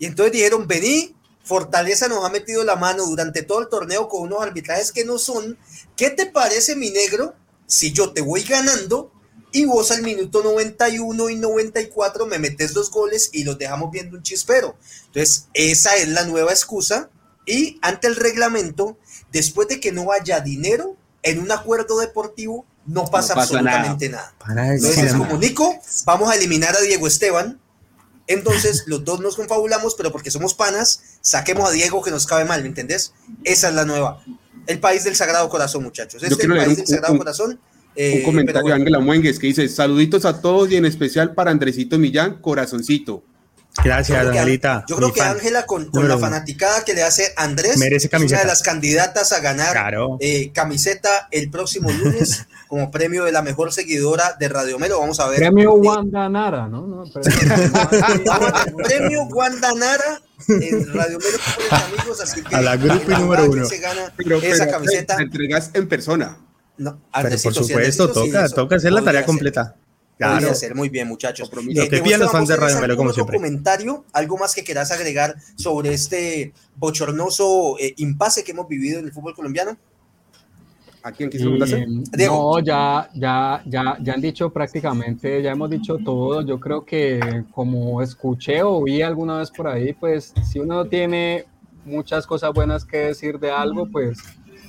Y entonces dijeron, vení, Fortaleza nos ha metido la mano durante todo el torneo con unos arbitrajes que no son. ¿Qué te parece, mi negro, si yo te voy ganando? Y vos al minuto 91 y 94 me metes dos goles y los dejamos viendo un chispero. Entonces, esa es la nueva excusa y ante el reglamento, después de que no haya dinero en un acuerdo deportivo, no pasa, absolutamente nada. Entonces, es como Nico, vamos a eliminar a Diego Esteban Entonces, los dos nos confabulamos, pero porque somos panas, saquemos a Diego que nos cabe mal, ¿me entendés? Esa es la nueva. El país del Sagrado Corazón, muchachos. Este es el país del Sagrado Corazón.
Eh, un comentario de Ángela Muengues que dice: Saluditos a todos y en especial para Andresito Millán, corazoncito.
Gracias, Angelita.
Yo creo que Ángela, con, la fanaticada que le hace Andrés,
Merece
es una de las candidatas a ganar eh, camiseta el próximo lunes como premio de la mejor seguidora de Radio Melo. Vamos a ver.
Premio Wanda Nara, ¿no? no
premio Wanda Nara en Radio Melo amigos, así que
a la grupo número uno.
Se gana esa camiseta.
Te entregas en persona.
No,
pero por supuesto, toca, toca hacer la tarea completa.
Claro. hacer muy bien, muchachos.
Lo que piden los fans de Radio Melo, como siempre.
comentario, algo más que quieras agregar sobre este bochornoso eh, impasse que hemos vivido en el fútbol colombiano?
¿A quién quiso preguntarse?
No, ya, ya, ya, ya han dicho prácticamente, ya hemos dicho todo. Yo creo que como escuché o vi alguna vez por ahí, pues si uno tiene muchas cosas buenas que decir de algo, pues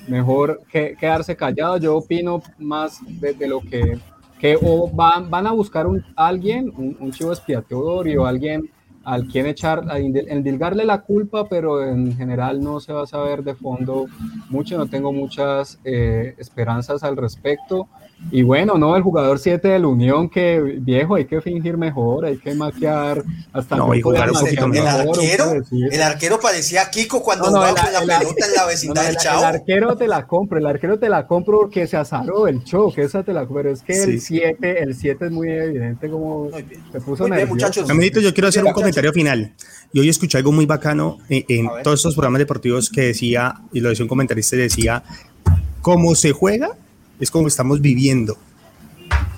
mejor que, quedarse callado. Yo opino más de, lo que que o van, van a buscar un, alguien, un, un chivo expiatorio, alguien al quien echar, a endilgarle la culpa, pero en general no se va a saber de fondo mucho, no tengo muchas eh, esperanzas al respecto. Y bueno, no, el jugador 7 de la Unión, que viejo, hay que fingir mejor, hay que maquiar hasta
no, y jugar un
poquito
mejor.
El arquero, el arquero parecía Kiko cuando no, jugaba la, la, pelota en la vecindad del Chavo.
El arquero te la compro, el arquero te la compro porque se azaró el show, que esa te la pero es que el 7, el 7 es muy evidente como se puso
muy bien, muchachos.
Caminito, yo quiero hacer un comentario final. Y hoy escuché algo muy bacano en, en todos estos programas deportivos que decía, y lo decía un comentarista, decía, cómo se juega es como estamos viviendo.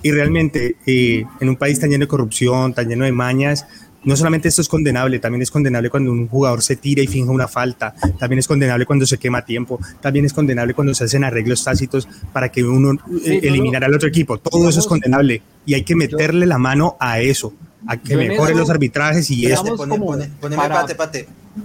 Y realmente eh, en un país tan lleno de corrupción, tan lleno de mañas, no solamente esto es condenable, también es condenable cuando un jugador se tira y finge una falta, también es condenable cuando se quema tiempo, también es condenable cuando se hacen arreglos tácitos para que uno eh, eliminara al otro equipo. Todo eso es condenable y hay que meterle la mano a eso, a que mejoren los arbitrajes y
esto. Poneme,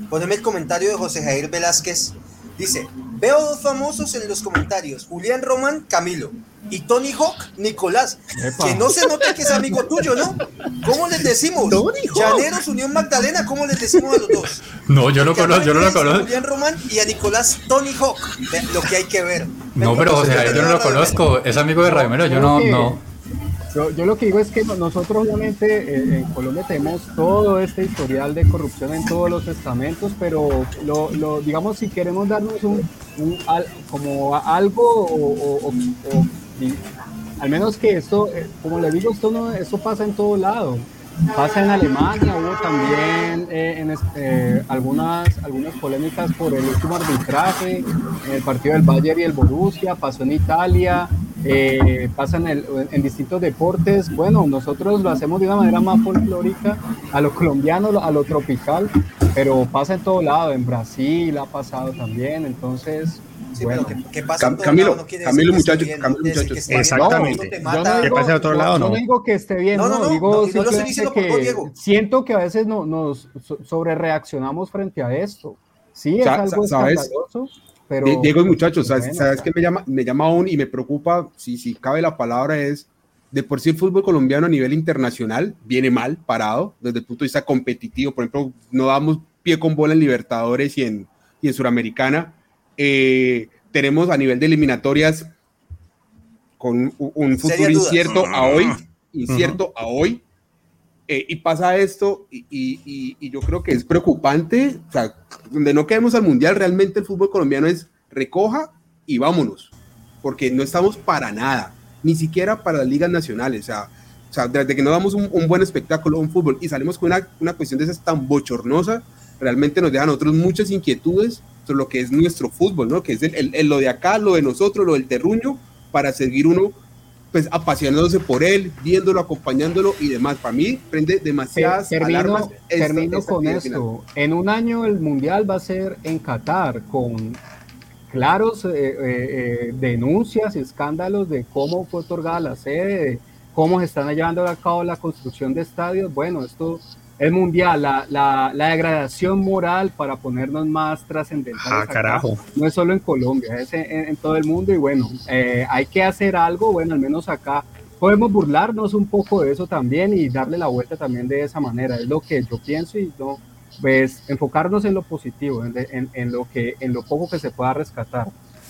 poneme el comentario de José Jair Velázquez Dice, veo dos famosos en los comentarios, Julián Román, Camilo, y Tony Hawk, Nicolás. Que no se note que es amigo tuyo, ¿no? ¿Cómo les decimos? Llaneros, Unión Magdalena, ¿cómo les decimos a los dos?
No, yo no conozco, yo no lo conozco.
Julián Román y a Nicolás Tony Hawk. Lo que hay que ver.
No, pero o sea, yo no lo conozco. Es amigo de Radio yo no, no.
Yo, yo, lo que digo es que nosotros obviamente eh, en Colombia tenemos todo este historial de corrupción en todos los estamentos, pero lo, lo digamos si queremos darnos un, como algo o, o, al menos que esto, eh, como le digo, esto no, esto pasa en todo lado. Pasa en Alemania, hubo también eh, eh, algunas, algunas polémicas por el último arbitraje en el partido del Bayern y el Borussia, pasó en Italia, eh, pasa en, el, distintos deportes. Bueno, nosotros lo hacemos de una manera más folclórica, a lo colombiano, a lo tropical, pero pasa en todo lado, en Brasil ha pasado también, entonces bueno.
¿qué, pasa
Camilo, no Camilo, muchachos, Camilo, muchachos.
Exactamente.
No, digo,
pase a otro lado,
no.
no
digo que esté bien, no, no, digo simplemente que siento que a veces no, nos sobre reaccionamos frente a esto. Sí, es algo
¿sabes?
escandaloso, pero...
Diego y muchachos, ¿sabes, bueno, ¿sabes qué me llama, me llama aún y me preocupa, si, si cabe la palabra, es de por sí el fútbol colombiano a nivel internacional viene mal parado desde el punto de vista competitivo. Por ejemplo, no damos pie con bola en Libertadores y en, y en Suramericana eh, tenemos a nivel de eliminatorias con un futuro incierto a hoy, incierto a hoy, eh, y pasa esto, y, y, y, yo creo que es preocupante, o sea, donde no quedemos al mundial, realmente el fútbol colombiano es recoja y vámonos, porque no estamos para nada, ni siquiera para las ligas nacionales, o sea, o sea desde que no damos un, un buen espectáculo, un fútbol, y salimos con una, una cuestión de esas tan bochornosa, realmente nos dejan a nosotros muchas inquietudes lo que es nuestro fútbol, ¿no? Que es el, el, lo de acá, lo de nosotros, lo del terruño, para seguir uno pues apasionándose por él, viéndolo, acompañándolo y demás. Para mí prende demasiadas
termino,
alarmas.
Termino esta, con esto. En un año el Mundial va a ser en Qatar con claros eh, eh, eh, denuncias y escándalos de cómo fue otorgada la sede, de cómo se están llevando a cabo la construcción de estadios. Bueno, esto es mundial, la, la, la, degradación moral para ponernos más trascendentales.
Ah, carajo.
No es solo en Colombia, es en, en todo el mundo y bueno, eh, hay que hacer algo, bueno, al menos acá podemos burlarnos un poco de eso también y darle la vuelta también de esa manera. Es lo que yo pienso y no, pues enfocarnos en lo positivo, en, en, lo que, en lo poco que se pueda rescatar.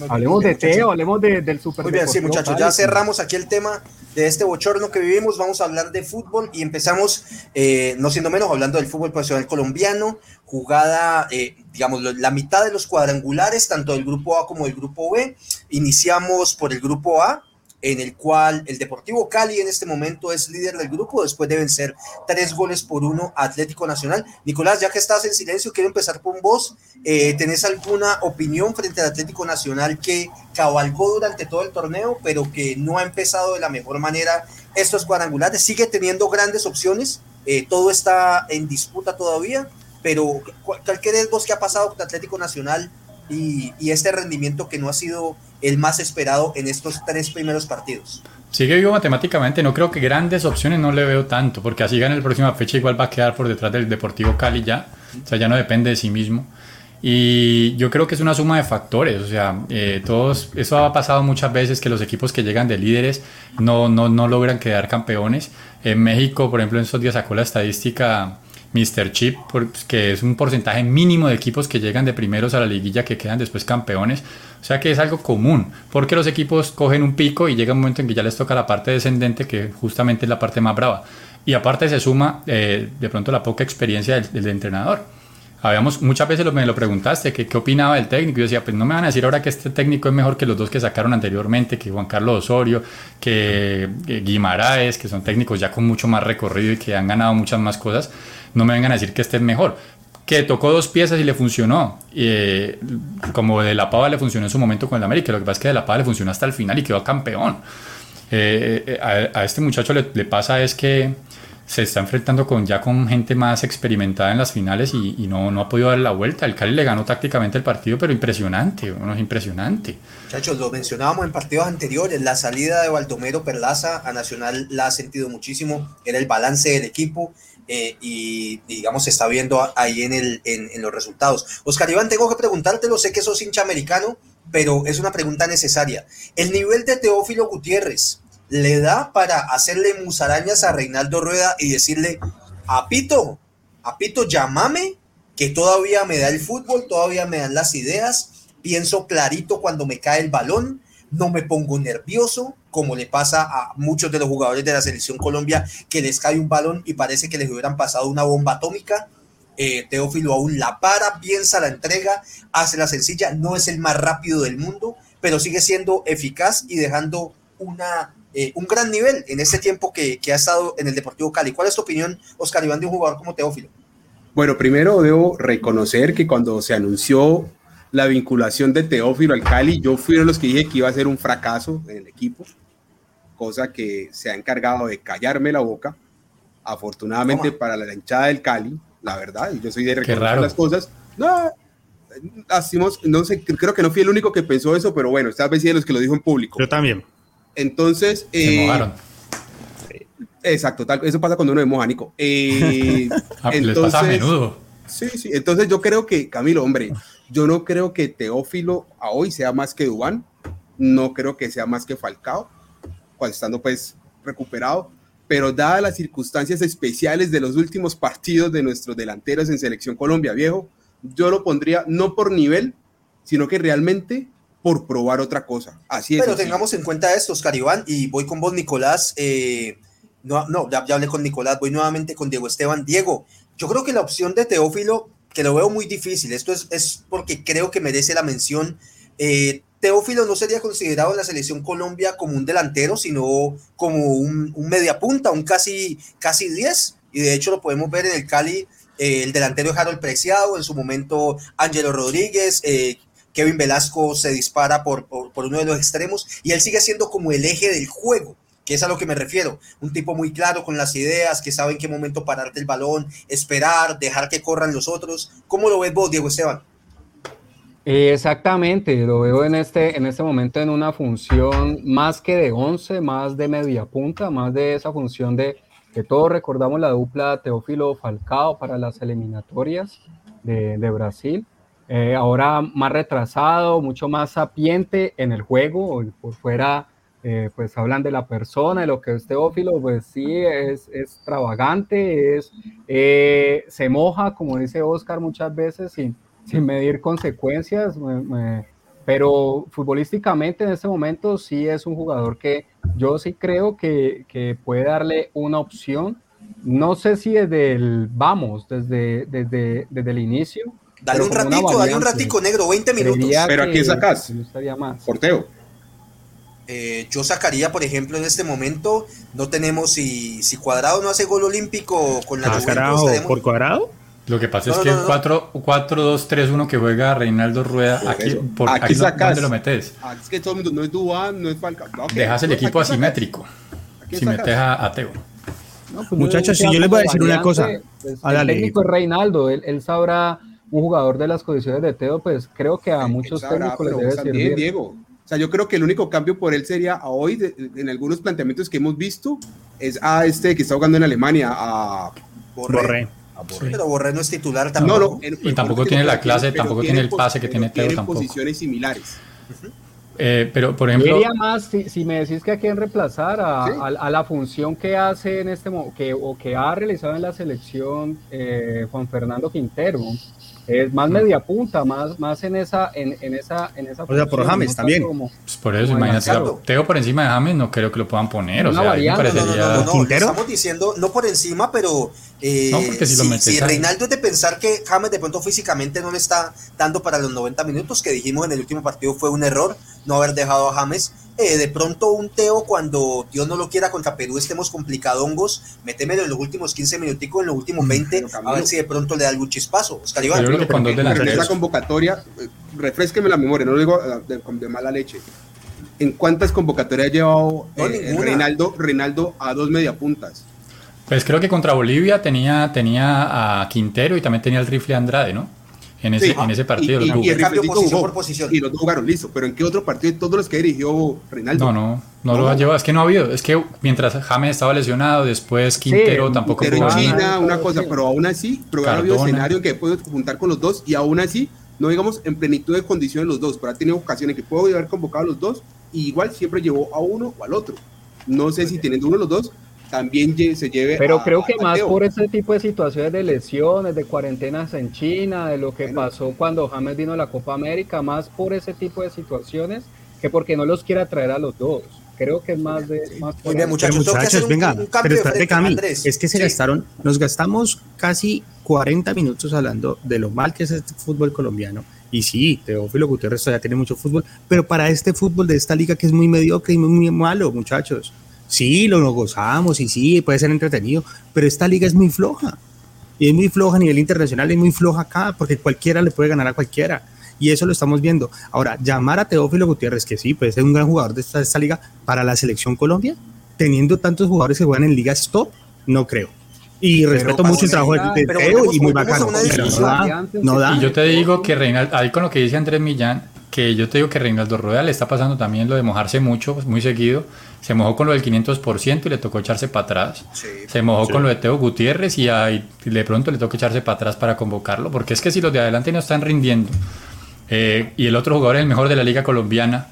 Hablemos de Teo, hablemos del Super
Muy bien, sí, muchachos, ya cerramos aquí el tema de este bochorno que vivimos. Vamos a hablar de fútbol y empezamos, eh, no siendo menos, hablando del fútbol profesional colombiano, jugada, eh, digamos, la mitad de los cuadrangulares, tanto del grupo A como del grupo B. Iniciamos por el grupo A, en el cual el Deportivo Cali en este momento es líder del grupo, después deben ser tres goles por uno Atlético Nacional. Nicolás, ya que estás en silencio, quiero empezar con vos. Eh, ¿Tenés alguna opinión frente al Atlético Nacional que cabalgó durante todo el torneo, pero que no ha empezado de la mejor manera estos cuadrangulares? ¿Sigue teniendo grandes opciones? Eh, todo está en disputa todavía, pero ¿cuál crees vos que ha pasado con Atlético Nacional y, y este rendimiento que no ha sido el más esperado en estos tres primeros partidos.
Sigue vivo matemáticamente, no creo que grandes opciones no le veo tanto, porque así gana la próxima fecha igual va a quedar por detrás del Deportivo Cali ya, o sea, ya no depende de sí mismo. Y yo creo que es una suma de factores, o sea, eh, todos, eso ha pasado muchas veces que los equipos que llegan de líderes no, no, no logran quedar campeones. En México, por ejemplo, en estos días sacó la estadística Mr. Chip, pues, que es un porcentaje mínimo de equipos que llegan de primeros a la liguilla que quedan después campeones. O sea que es algo común, porque los equipos cogen un pico y llega un momento en que ya les toca la parte descendente, que justamente es la parte más brava. Y aparte se suma eh, de pronto la poca experiencia del, entrenador. Habíamos, muchas veces lo, me lo preguntaste, que qué opinaba del técnico. Yo decía, pues no me van a decir ahora que este técnico es mejor que los dos que sacaron anteriormente, que Juan Carlos Osorio, que, que Guimaraes, que son técnicos ya con mucho más recorrido y que han ganado muchas más cosas no me vengan a decir que este es mejor. Que tocó dos piezas y le funcionó. Eh, como de La Pava le funcionó en su momento con el América. Lo que pasa es que de La Pava le funcionó hasta el final y quedó campeón. Eh, eh, a, este muchacho le, pasa es que se está enfrentando con ya con gente más experimentada en las finales y, no, no, ha podido dar la vuelta. El Cali le ganó tácticamente el partido, pero impresionante, no es impresionante.
Muchachos, lo mencionábamos en partidos anteriores, la salida de Baldomero Perlaza a Nacional la ha sentido muchísimo, era el balance del equipo, eh, y digamos se está viendo ahí en, el, en, los resultados. Oscar Iván, tengo que preguntártelo, sé que sos hincha americano, pero es una pregunta necesaria. ¿El nivel de Teófilo Gutiérrez le da para hacerle musarañas a Reinaldo Rueda y decirle, apito, apito, llámame, que todavía me da el fútbol, todavía me dan las ideas, pienso clarito cuando me cae el balón, no me pongo nervioso, como le pasa a muchos de los jugadores de la selección Colombia, que les cae un balón y parece que les hubieran pasado una bomba atómica. Eh, Teófilo aún la para, piensa la entrega, hace la sencilla, no es el más rápido del mundo, pero sigue siendo eficaz y dejando una, eh, un gran nivel en ese tiempo que, que, ha estado en el Deportivo Cali. ¿Cuál es tu opinión, Oscar Iván, de un jugador como Teófilo?
Bueno, primero debo reconocer que cuando se anunció la vinculación de Teófilo al Cali, yo fui de los que dije que iba a ser un fracaso en el equipo, cosa que se ha encargado de callarme la boca. Afortunadamente para la hinchada del Cali, la verdad, y yo soy de reconocer las cosas. No, hacemos, no sé, creo que no fui el único que pensó eso, pero bueno, esta vez sí de los que lo dijo en público.
Yo también.
Entonces, eh, Exacto, tal, eso pasa cuando uno es moja, Nico. Eh,
ah, entonces, Les pasa a menudo.
Sí, sí, entonces yo creo que, Camilo, hombre, yo no creo que Teófilo a hoy sea más que Dubán, no creo que sea más que Falcao, cuando estando pues recuperado, pero dadas las circunstancias especiales de los últimos partidos de nuestros delanteros en Selección Colombia, viejo, yo lo pondría no por nivel, sino que realmente por probar otra cosa. Así es.
Pero tengamos en cuenta esto, Oscar Iván, y voy con vos, Nicolás. Eh, no, no ya, ya, hablé con Nicolás, voy nuevamente con Diego Esteban. Diego, yo creo que la opción de Teófilo que lo veo muy difícil. Esto es, es porque creo que merece la mención. Eh, Teófilo no sería considerado en la selección Colombia como un delantero, sino como un, un media punta, un casi, casi 10. Y de hecho lo podemos ver en el Cali, eh, el delantero Harold Preciado, en su momento Ángelo Rodríguez, eh, Kevin Velasco se dispara por, por, por, uno de los extremos y él sigue siendo como el eje del juego que es a lo que me refiero. Un tipo muy claro con las ideas, que sabe en qué momento pararte el balón, esperar, dejar que corran los otros. ¿Cómo lo ves vos, Diego Esteban?
Exactamente, lo veo en este, en este momento en una función más que de 11, más de media punta, más de esa función de que todos recordamos la dupla Teófilo Falcao para las eliminatorias de, de Brasil. Eh, ahora más retrasado, mucho más sapiente en el juego, por fuera eh, pues hablan de la persona, de lo que es Teófilo, pues sí, es, extravagante, es, eh, se moja, como dice Oscar muchas veces, sin, sin medir consecuencias, pero futbolísticamente en este momento sí es un jugador que yo sí creo que, que puede darle una opción, no sé si desde el vamos, desde, desde, desde el inicio.
Dale un ratico, dale un ratico negro, 20 minutos.
Pero aquí sacas. Porteo.
Eh, yo sacaría, por ejemplo, en este momento, no tenemos si, si Cuadrado no hace gol olímpico con la
ah, ¿Por Cuadrado?
Lo que pasa es que el 4-2-3-1 que juega Reinaldo Rueda, aquí, por,
aquí,
¿dónde lo metes?
Ah, es que todo el mundo no es Dubán, no es Falcao.
Dejas el equipo asimétrico. Si metes a, Teo.
Pues Muchachos, si yo les voy a decir una cosa.
Pues, el técnico es Reinaldo, él, él, sabrá un jugador de las condiciones de Teo, pues creo que a muchos técnicos les debe servir.
Diego sea, yo creo que el único cambio por él sería a hoy, en algunos planteamientos que hemos visto, es a este que está jugando en Alemania, a
Borré. Pero Borré no es titular tampoco.
No, no, y tampoco tiene la clase, tampoco tiene el pase que tiene Teo tampoco.
posiciones similares.
Eh, pero, por ejemplo.
Diría más si, me decís que hay que reemplazar a, a, la función que hace en este que, o que ha realizado en la selección eh, Juan Fernando Quintero es más media punta, más, más en esa, en, en esa, en esa.
O sea, por James también.
pues por eso, imagínate, Teo por encima de James no creo que lo puedan poner. O sea,
variante, no, no, no, no, estamos diciendo, no por encima, pero eh, no, porque si, lo metes si Reinaldo es de pensar que James de pronto físicamente no le está dando para los 90 minutos que dijimos en el último partido fue un error no haber dejado a James eh, de pronto un Teo cuando Dios no lo quiera contra Perú estemos complicadongos, métemelo en los últimos 15 minuticos, en los últimos 20, a ver si de pronto le da algún chispazo. Oscar Iván.
Yo cuando esa convocatoria, eh, refresqueme la memoria, no lo digo eh, de, mala leche. ¿En cuántas convocatorias ha llevado Reinaldo, Reinaldo a dos mediapuntas?
Pues creo que contra Bolivia tenía, tenía a Quintero y también tenía el rifle Andrade, ¿no? En ese, en ese partido.
Y, y, el cambio posición por posición. Y los dos jugaron, listo. Pero ¿en qué otro partido todos los que dirigió Reinaldo?
No, no, no, lo ha llevado. Es que no ha habido. Es que mientras James estaba lesionado, después Quintero tampoco
Quintero China, una cosa, pero aún así, pero ha habido escenario que puede juntar con los dos y aún así, no digamos en plenitud de condiciones los dos, pero ha tenido ocasiones que puedo haber convocado a los dos y igual siempre llevó a uno o al otro. No sé si teniendo uno de los dos, también se lleve.
Pero creo que más por ese tipo de situaciones de lesiones, de cuarentenas en China, de lo que pasó cuando James vino a la Copa América, más por ese tipo de situaciones que porque no los quiera traer a los dos. Creo que es más de. Más
Muy bien, muchachos, muchachos venga, pero espérate, Cami, es que se gastaron, nos gastamos casi 40 minutos hablando de lo mal que es este fútbol colombiano. Y sí, Teófilo Gutiérrez todavía tiene mucho fútbol, pero para este fútbol de esta liga que es muy mediocre y muy, muy malo, muchachos. Sí, lo nos gozamos y sí, puede ser entretenido, pero esta liga es muy floja. Y es muy floja a nivel internacional, es muy floja acá, porque cualquiera le puede ganar a cualquiera. Y eso lo estamos viendo. Ahora, llamar a Teófilo Gutiérrez, que sí, puede ser un gran jugador de esta, liga, para la selección Colombia, teniendo tantos jugadores que juegan en ligas top, no creo. Y respeto mucho el trabajo de, Teo y muy bacano.
no da, Y yo te digo que Reinaldo, ahí con lo que dice Andrés Millán, que yo te digo que Reinaldo Rueda le está pasando también lo de mojarse mucho, muy seguido. Se mojó con lo del 500% y le tocó echarse para atrás. se mojó con lo de Teo Gutiérrez y ahí de pronto le tocó echarse para atrás para convocarlo. Porque es que si los de adelante no están rindiendo eh, y el otro jugador es el mejor de la liga colombiana,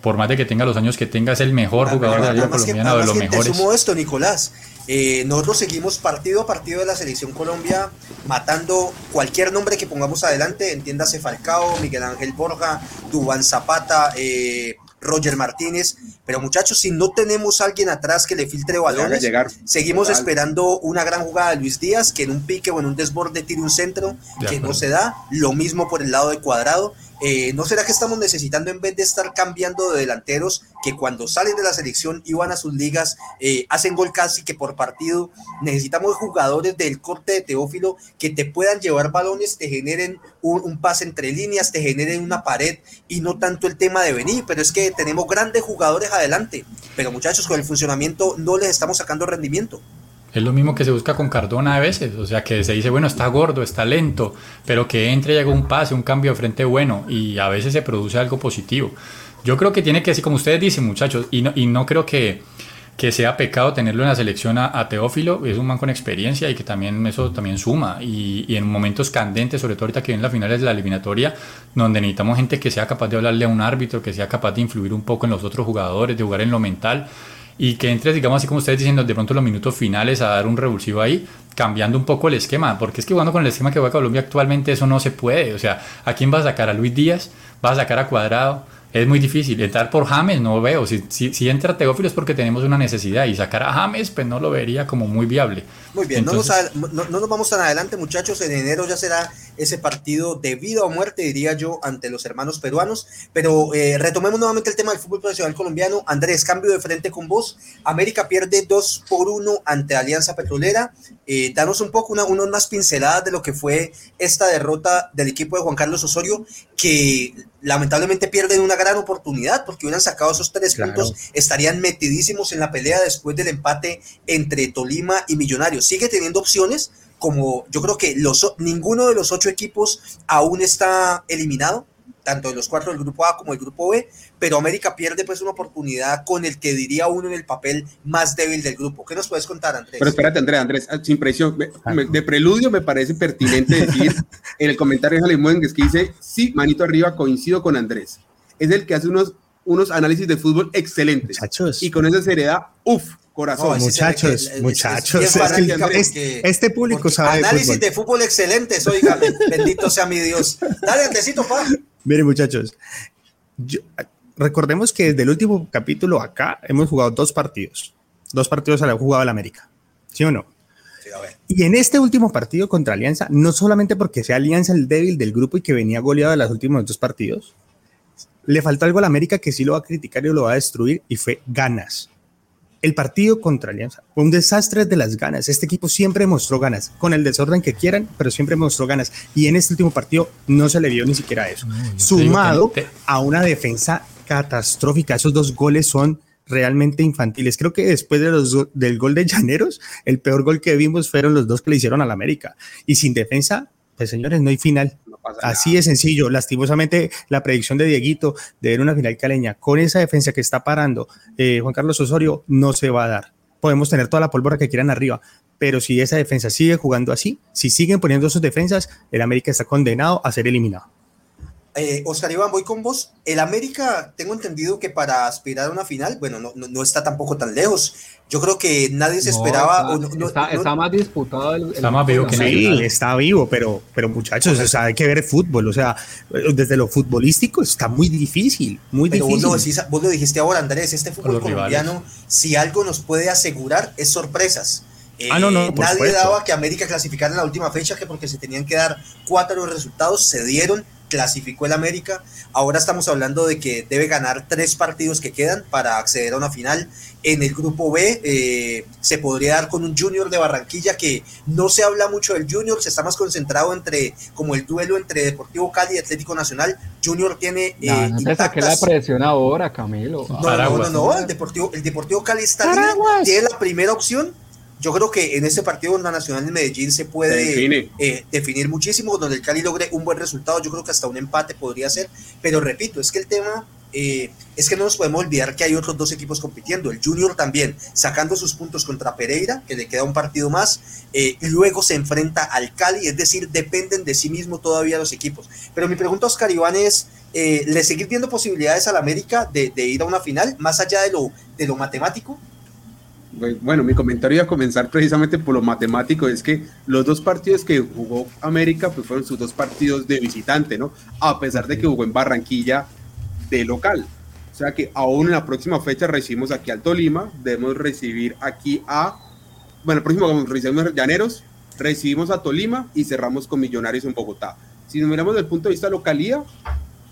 por más de que tenga los años que tenga, es el mejor jugador de la liga colombiana, de los mejores.
Sumo esto, Nicolás. Eh, nosotros seguimos partido a partido de la selección Colombia matando cualquier nombre que pongamos adelante, entiéndase Falcao, Miguel Ángel Borja, Dubán Zapata, eh, Roger Martínez. Pero muchachos, si no tenemos a alguien atrás que le filtre balones, seguimos esperando una gran jugada de Luis Díaz, que en un pique o en un desborde tire un centro, que no se da. Lo mismo por el lado de cuadrado. Eh, ¿No será que estamos necesitando, en vez de estar cambiando de delanteros, que cuando salen de la selección y van a sus ligas, eh, hacen gol casi que por partido? Necesitamos jugadores del corte de Teófilo que te puedan llevar balones, te generen un, pase entre líneas, te generen una pared y no tanto el tema de venir. Pero es que tenemos grandes jugadores adelante. Pero muchachos, con el funcionamiento no les estamos sacando rendimiento.
Es lo mismo que se busca con Cardona a veces, o sea que se dice, bueno, está gordo, está lento, pero que entre y haga un pase, un cambio de frente bueno y a veces se produce algo positivo. Yo creo que tiene que ser, como ustedes dicen muchachos, y no, y no creo que, que sea pecado tenerlo en la selección a, Teófilo, es un man con experiencia y que también eso también suma. Y, y en momentos candentes, sobre todo ahorita que vienen las finales de la eliminatoria, donde necesitamos gente que sea capaz de hablarle a un árbitro, que sea capaz de influir un poco en los otros jugadores, de jugar en lo mental y que entre, digamos así como ustedes diciendo, de pronto los minutos finales a dar un revulsivo ahí, cambiando un poco el esquema, porque es que jugando con el esquema que juega Colombia actualmente eso no se puede, o sea, ¿a quién va a sacar? ¿A Luis Díaz? ¿Va a sacar a Cuadrado? Es muy difícil. Entrar por James no veo. Si, si, si, entra Teófilo es porque tenemos una necesidad y sacar a James pues no lo vería como muy viable.
Muy bien, no, nos, no, nos, vamos tan adelante muchachos. En enero ya será ese partido de vida o muerte, diría yo, ante los hermanos peruanos. Pero eh, retomemos nuevamente el tema del fútbol profesional colombiano. Andrés, cambio de frente con vos. América pierde 2 por 1 ante Alianza Petrolera. Eh, danos un poco una, unas pinceladas de lo que fue esta derrota del equipo de Juan Carlos Osorio, que lamentablemente pierden una gran oportunidad porque hubieran sacado esos tres puntos, estarían metidísimos en la pelea después del empate entre Tolima y Millonarios. Sigue teniendo opciones, como yo creo que los, ninguno de los ocho equipos aún está eliminado, tanto de los cuatro del grupo A como el grupo B, pero América pierde pues una oportunidad con el que diría uno en el papel más débil del grupo. ¿Qué nos puedes contar, Andrés?
Pero espérate, Andrés, Andrés, ah, sin presión, de preludio me parece pertinente decir en el comentario de Jalí que dice, sí, manito arriba, coincido con Andrés. Es el que hace unos, unos análisis de fútbol excelentes. Y con esa seriedad, uff, corazón.
muchachos, muchachos. este público sabe.
Análisis de fútbol, excelentes, oiga, bendito sea mi Dios. Dale, Andresito, pa.
Miren, muchachos, recordemos que desde el último capítulo acá hemos jugado dos partidos. Dos partidos a la jugado el América. ¿Sí o no? Sí, a ver. Y en este último partido contra Alianza, no solamente porque sea Alianza el débil del grupo y que venía goleado de los últimos dos partidos, le faltó algo a la América que sí lo va a criticar y lo va a destruir y fue ganas. El partido contra Alianza fue un desastre de las ganas. Este equipo siempre mostró ganas, con el desorden que quieran, pero siempre mostró ganas. Y en este último partido no se le vio ni siquiera eso. Sumado a una defensa catastrófica. Esos dos goles son realmente infantiles. Creo que después de los, del gol de Llaneros, el peor gol que vimos fueron los dos que le hicieron al América. Y sin defensa, pues señores, no hay final. Así de sencillo. Lastimosamente, la predicción de Dieguito de ver una final caleña con esa defensa que está parando eh, Juan Carlos Osorio no se va a dar. Podemos tener toda la pólvora que quieran arriba, pero si esa defensa sigue jugando así, si siguen poniendo sus defensas, el América está condenado a ser eliminado.
Eh, Oscar Iván, voy con vos. El América, tengo entendido que para aspirar a una final, bueno, no, no, está tampoco tan lejos. Yo creo que nadie se esperaba.
Está, más disputado. El,
está más vivo que Sí, está vivo, pero, pero muchachos, o sea, hay que ver fútbol. O sea, desde lo futbolístico está muy difícil, muy difícil.
Vos lo, dijiste ahora, Andrés, este fútbol colombiano, si algo nos puede asegurar es sorpresas. ah, no, no, eh, nadie daba que América clasificara en la última fecha, que porque se tenían que dar cuatro resultados, se dieron clasificó el América. Ahora estamos hablando de que debe ganar tres partidos que quedan para acceder a una final. En el grupo B eh, se podría dar con un Junior de Barranquilla que no se habla mucho del Junior, se está más concentrado entre como el duelo entre Deportivo Cali y Atlético Nacional. Junior tiene...
Eh, no, no la presión ahora, Camilo.
No, no, no, el Deportivo, el Deportivo Cali está tiene la primera opción yo creo que en este partido la Nacional de Medellín se puede eh, definir muchísimo, donde el Cali logre un buen resultado, yo creo que hasta un empate podría ser, pero repito, es que el tema eh, es que no nos podemos olvidar que hay otros dos equipos compitiendo, el Junior también, sacando sus puntos contra Pereira, que le queda un partido más, eh, y luego se enfrenta al Cali, es decir, dependen de sí mismo todavía los equipos. Pero mi pregunta a Oscar Iván es, ¿le seguir viendo posibilidades al América de, de, ir a una final, más allá de lo, de lo matemático?
Bueno, mi comentario iba a comenzar precisamente por lo matemático, es que los dos partidos que jugó América pues fueron sus dos partidos de visitante, ¿no? A pesar de que jugó en Barranquilla de local. O sea que aún en la próxima fecha recibimos aquí al Tolima, debemos recibir aquí a, bueno, el próximo recibimos Llaneros, recibimos a Tolima y cerramos con Millonarios en Bogotá. Si nos miramos desde el punto de vista localía,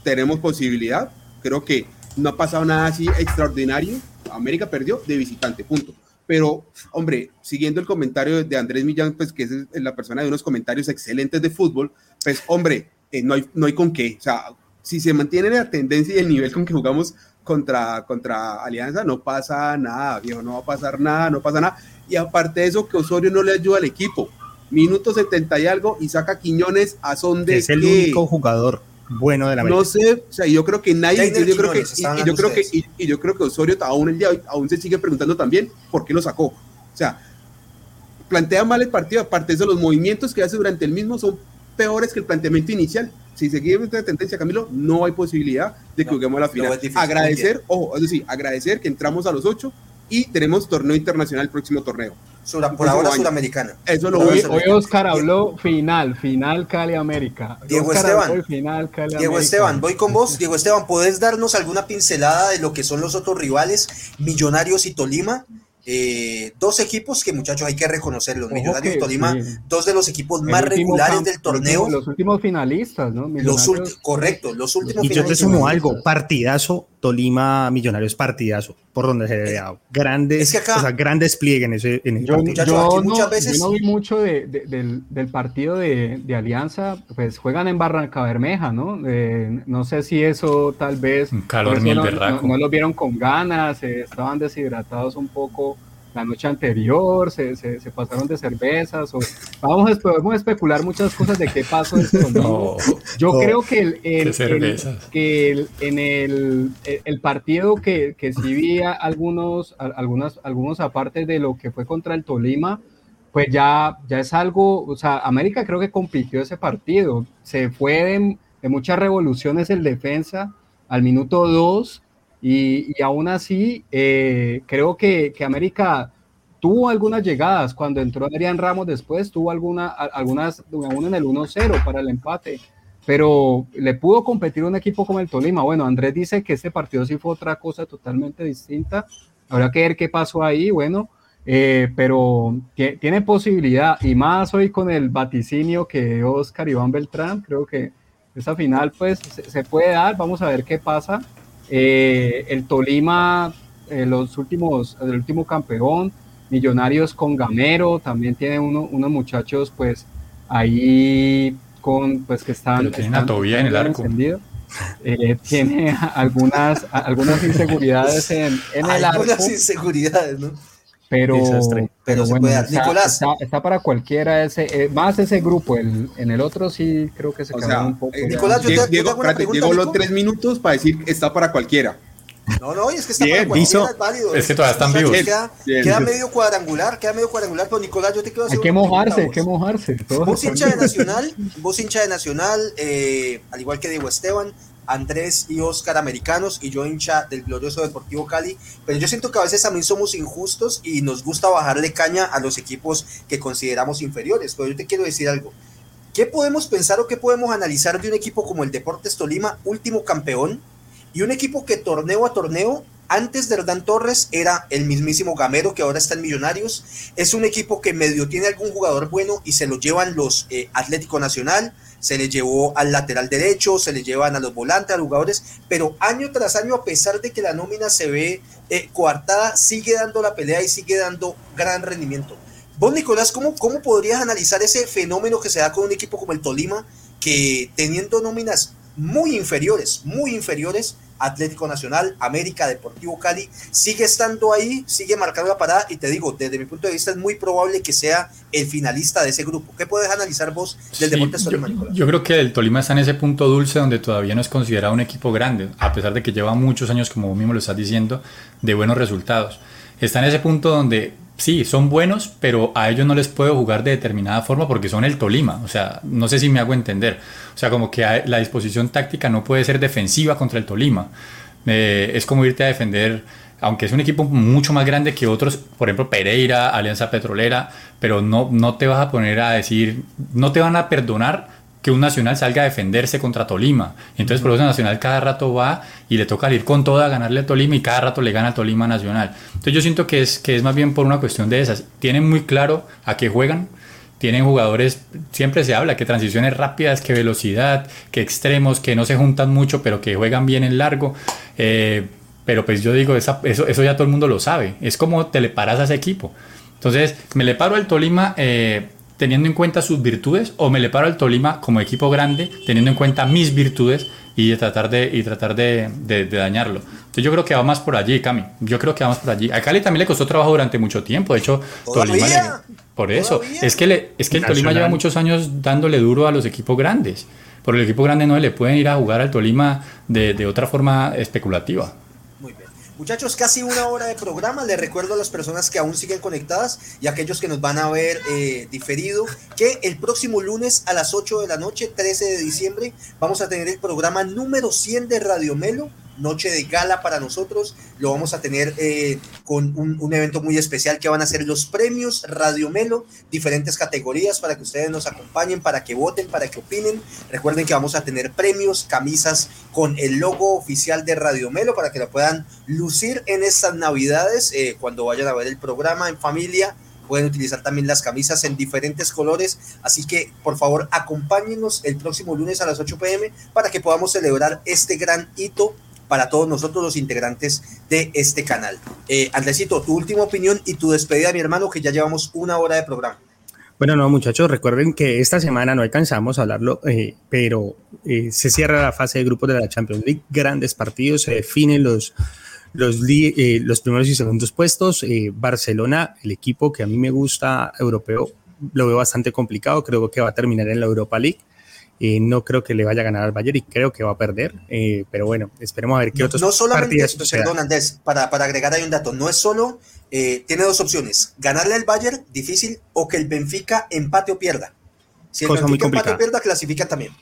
tenemos posibilidad. Creo que no ha pasado nada así extraordinario. América perdió de visitante, punto. Pero, hombre, siguiendo el comentario de Andrés Millán, pues que es la persona de unos comentarios excelentes de fútbol, pues, hombre, eh, no, hay, no hay con qué. O sea, si se mantiene la tendencia y el nivel con que jugamos contra, contra Alianza, no pasa nada, viejo, no va a pasar nada, no pasa nada. Y aparte de eso, que Osorio no le ayuda al equipo. Minuto 70 y algo y saca Quiñones a son de.
Es el único jugador bueno de la América.
No sé, o sea, yo creo que nadie, yo, creo que, y, yo creo que, y, yo creo que Osorio aún el día aún se sigue preguntando también por qué lo sacó. O sea, plantea mal el partido, aparte de eso, los movimientos que hace durante el mismo son peores que el planteamiento inicial. Si seguimos esta tendencia, Camilo, no hay posibilidad de que juguemos a la final. agradecer, ojo, es decir, agradecer que entramos a los ocho y tenemos torneo internacional el próximo torneo.
Por ahora sudamericana.
Eso lo hoy, hoy Oscar habló final, final Cali América.
Diego Esteban. final Cali Diego Esteban, voy con vos. Diego Esteban, ¿podés darnos alguna pincelada de lo que son los otros rivales, Millonarios y Tolima? Eh, dos equipos que muchachos hay que reconocerlos, Millonarios y Tolima, dos de los equipos más regulares del torneo.
Los últimos finalistas, ¿no?
Los correcto, los últimos
y yo te sumo algo, partidazo, Tolima Millonarios partidazo, por donde se vea, grandes, o sea, gran despliegue en ese, en
yo, yo, no, veces... yo, no, vi mucho de, del, del, partido de, de, Alianza, pues juegan en Barranca Bermeja, ¿no? no sé si eso tal vez...
calor
no, no, lo vieron con ganas, eh, estaban deshidratados un poco la noche anterior, se, se, pasaron de cervezas, o vamos, a, podemos especular muchas cosas de qué pasó Yo creo que, el, que en el, el, partido que, que sí vi algunos, algunas, algunos aparte de lo que fue contra el Tolima, pues ya, ya es algo, o sea, América creo que compitió ese partido, se fue de, muchas revoluciones el defensa al minuto 2 y, aún así, eh, creo que, que, América tuvo algunas llegadas. Cuando entró Adrián Ramos después, tuvo alguna, algunas, una en el 1-0 para el empate. Pero le pudo competir un equipo como el Tolima. Bueno, Andrés dice que este partido sí fue otra cosa totalmente distinta. Habrá que ver qué pasó ahí. Bueno, eh, pero tiene posibilidad. Y más hoy con el vaticinio que Oscar Iván Beltrán. Creo que esa final, pues, se, se puede dar. Vamos a ver qué pasa. Eh, el Tolima, eh, los últimos, el último campeón, Millonarios con Gamero, también tiene uno, unos muchachos pues ahí con pues que están...
tiene en el arco.
Eh, tiene algunas, algunas inseguridades en, en el arco. Algunas
inseguridades, ¿no?
Pero, pero bueno, está, está, para cualquiera ese, más ese grupo, el, en el otro sí creo que se quedó un poco.
Nicolás, yo te, Diego, Diego los tres minutos para decir está para cualquiera.
No, no, es que está para cualquiera,
es válido. Es que todavía están vivos.
Queda, queda, medio cuadrangular, queda medio cuadrangular, pero Nicolás, yo te quiero
hacer Hay que mojarse, hay que mojarse.
Vos hincha de Nacional, vos hincha de Nacional, eh, al igual que Diego Esteban, Andrés y Oscar americanos y yo hincha del glorioso Deportivo Cali, pero yo siento que a veces también somos injustos y nos gusta bajarle caña a los equipos que consideramos inferiores, pero yo te quiero decir algo. ¿Qué podemos pensar o qué podemos analizar de un equipo como el Deportes Tolima, último campeón, y un equipo que torneo a torneo antes de Hernán Torres era el mismísimo Gamero que ahora está en Millonarios. Es un equipo que medio tiene algún jugador bueno y se lo llevan los eh, Atlético Nacional, se le llevó al lateral derecho, se le llevan a los volantes, a los jugadores, pero año tras año, a pesar de que la nómina se ve eh, coartada, sigue dando la pelea y sigue dando gran rendimiento. Vos, Nicolás, ¿cómo, ¿cómo podrías analizar ese fenómeno que se da con un equipo como el Tolima, que teniendo nóminas muy inferiores, muy inferiores, Atlético Nacional, América, Deportivo Cali, sigue estando ahí, sigue marcando la parada y te digo, desde mi punto de vista es muy probable que sea el finalista de ese grupo. ¿Qué puedes analizar vos del Deportes
Tolima? Yo, creo que el Tolima está en ese punto dulce donde todavía no es considerado un equipo grande, a pesar de que lleva muchos años, como vos mismo lo estás diciendo, de buenos resultados. Está en ese punto donde sí, son buenos, pero a ellos no les puedo jugar de determinada forma porque son el Tolima. O sea, no sé si me hago entender. O sea, como que la disposición táctica no puede ser defensiva contra el Tolima. Eh, es como irte a defender, aunque es un equipo mucho más grande que otros, por ejemplo Pereira, Alianza Petrolera, pero no, no te vas a poner a decir, no te van a perdonar que un Nacional salga a defenderse contra Tolima. Entonces, por eso Nacional cada rato va y le toca ir con toda a ganarle a Tolima y cada rato le gana a Tolima Nacional. Entonces, yo siento que es, que es más bien por una cuestión de esas. Tienen muy claro a qué juegan. Tienen jugadores, siempre se habla que transiciones rápidas, que velocidad, que extremos, que no se juntan mucho, pero que juegan bien en largo. Eh, pero pues yo digo, eso, eso ya todo el mundo lo sabe. Es como te le paras a ese equipo. Entonces, me le paro al Tolima. Eh, teniendo en cuenta sus virtudes o me le paro al Tolima como equipo grande teniendo en cuenta mis virtudes y tratar de, y tratar de, de, dañarlo. Entonces yo creo que va más por allí, Cami. Yo creo que va más por allí. A Cali también le costó trabajo durante mucho tiempo. De hecho, Tolima le, Por eso. Es que, le, es que el Tolima lleva muchos años dándole duro a los equipos grandes. Por el equipo grande no le pueden ir a jugar al Tolima de, de otra forma especulativa.
Muchachos, casi una hora de programa. Les recuerdo a las personas que aún siguen conectadas y a aquellos que nos van a ver eh, diferido que el próximo lunes a las 8 de la noche, 13 de diciembre, vamos a tener el programa número 100 de Radio Melo noche de gala para nosotros. Lo vamos a tener eh, con un, evento muy especial que van a ser los premios Radio Melo, diferentes categorías para que ustedes nos acompañen, para que voten, para que opinen. Recuerden que vamos a tener premios, camisas con el logo oficial de Radio Melo para que lo puedan lucir en estas navidades eh, cuando vayan a ver el programa en familia pueden utilizar también las camisas en diferentes colores, así que por favor acompáñenos el próximo lunes a las 8 pm para que podamos celebrar este gran hito para todos nosotros los integrantes de este canal. Eh, Andresito, tu última opinión y tu despedida, mi hermano, que ya llevamos una hora de programa.
Bueno, no, muchachos, recuerden que esta semana no alcanzamos a hablarlo, eh, pero eh, se cierra la fase de grupos de la Champions League, grandes partidos, se definen los, los, eh, los primeros y segundos puestos. Barcelona, el equipo que a mí me gusta, europeo, lo veo bastante complicado, creo que va a terminar en la Europa League no creo que le vaya a ganar al Bayern y creo que va a perder. Eh, pero bueno, esperemos a ver qué otros
No solamente, perdón Andrés, para, para agregar ahí un dato, no es solo, eh, tiene dos opciones, ganarle al Bayern, difícil, o que el Benfica empate o pierda. Si el Benfica empate o pierda, clasifica también.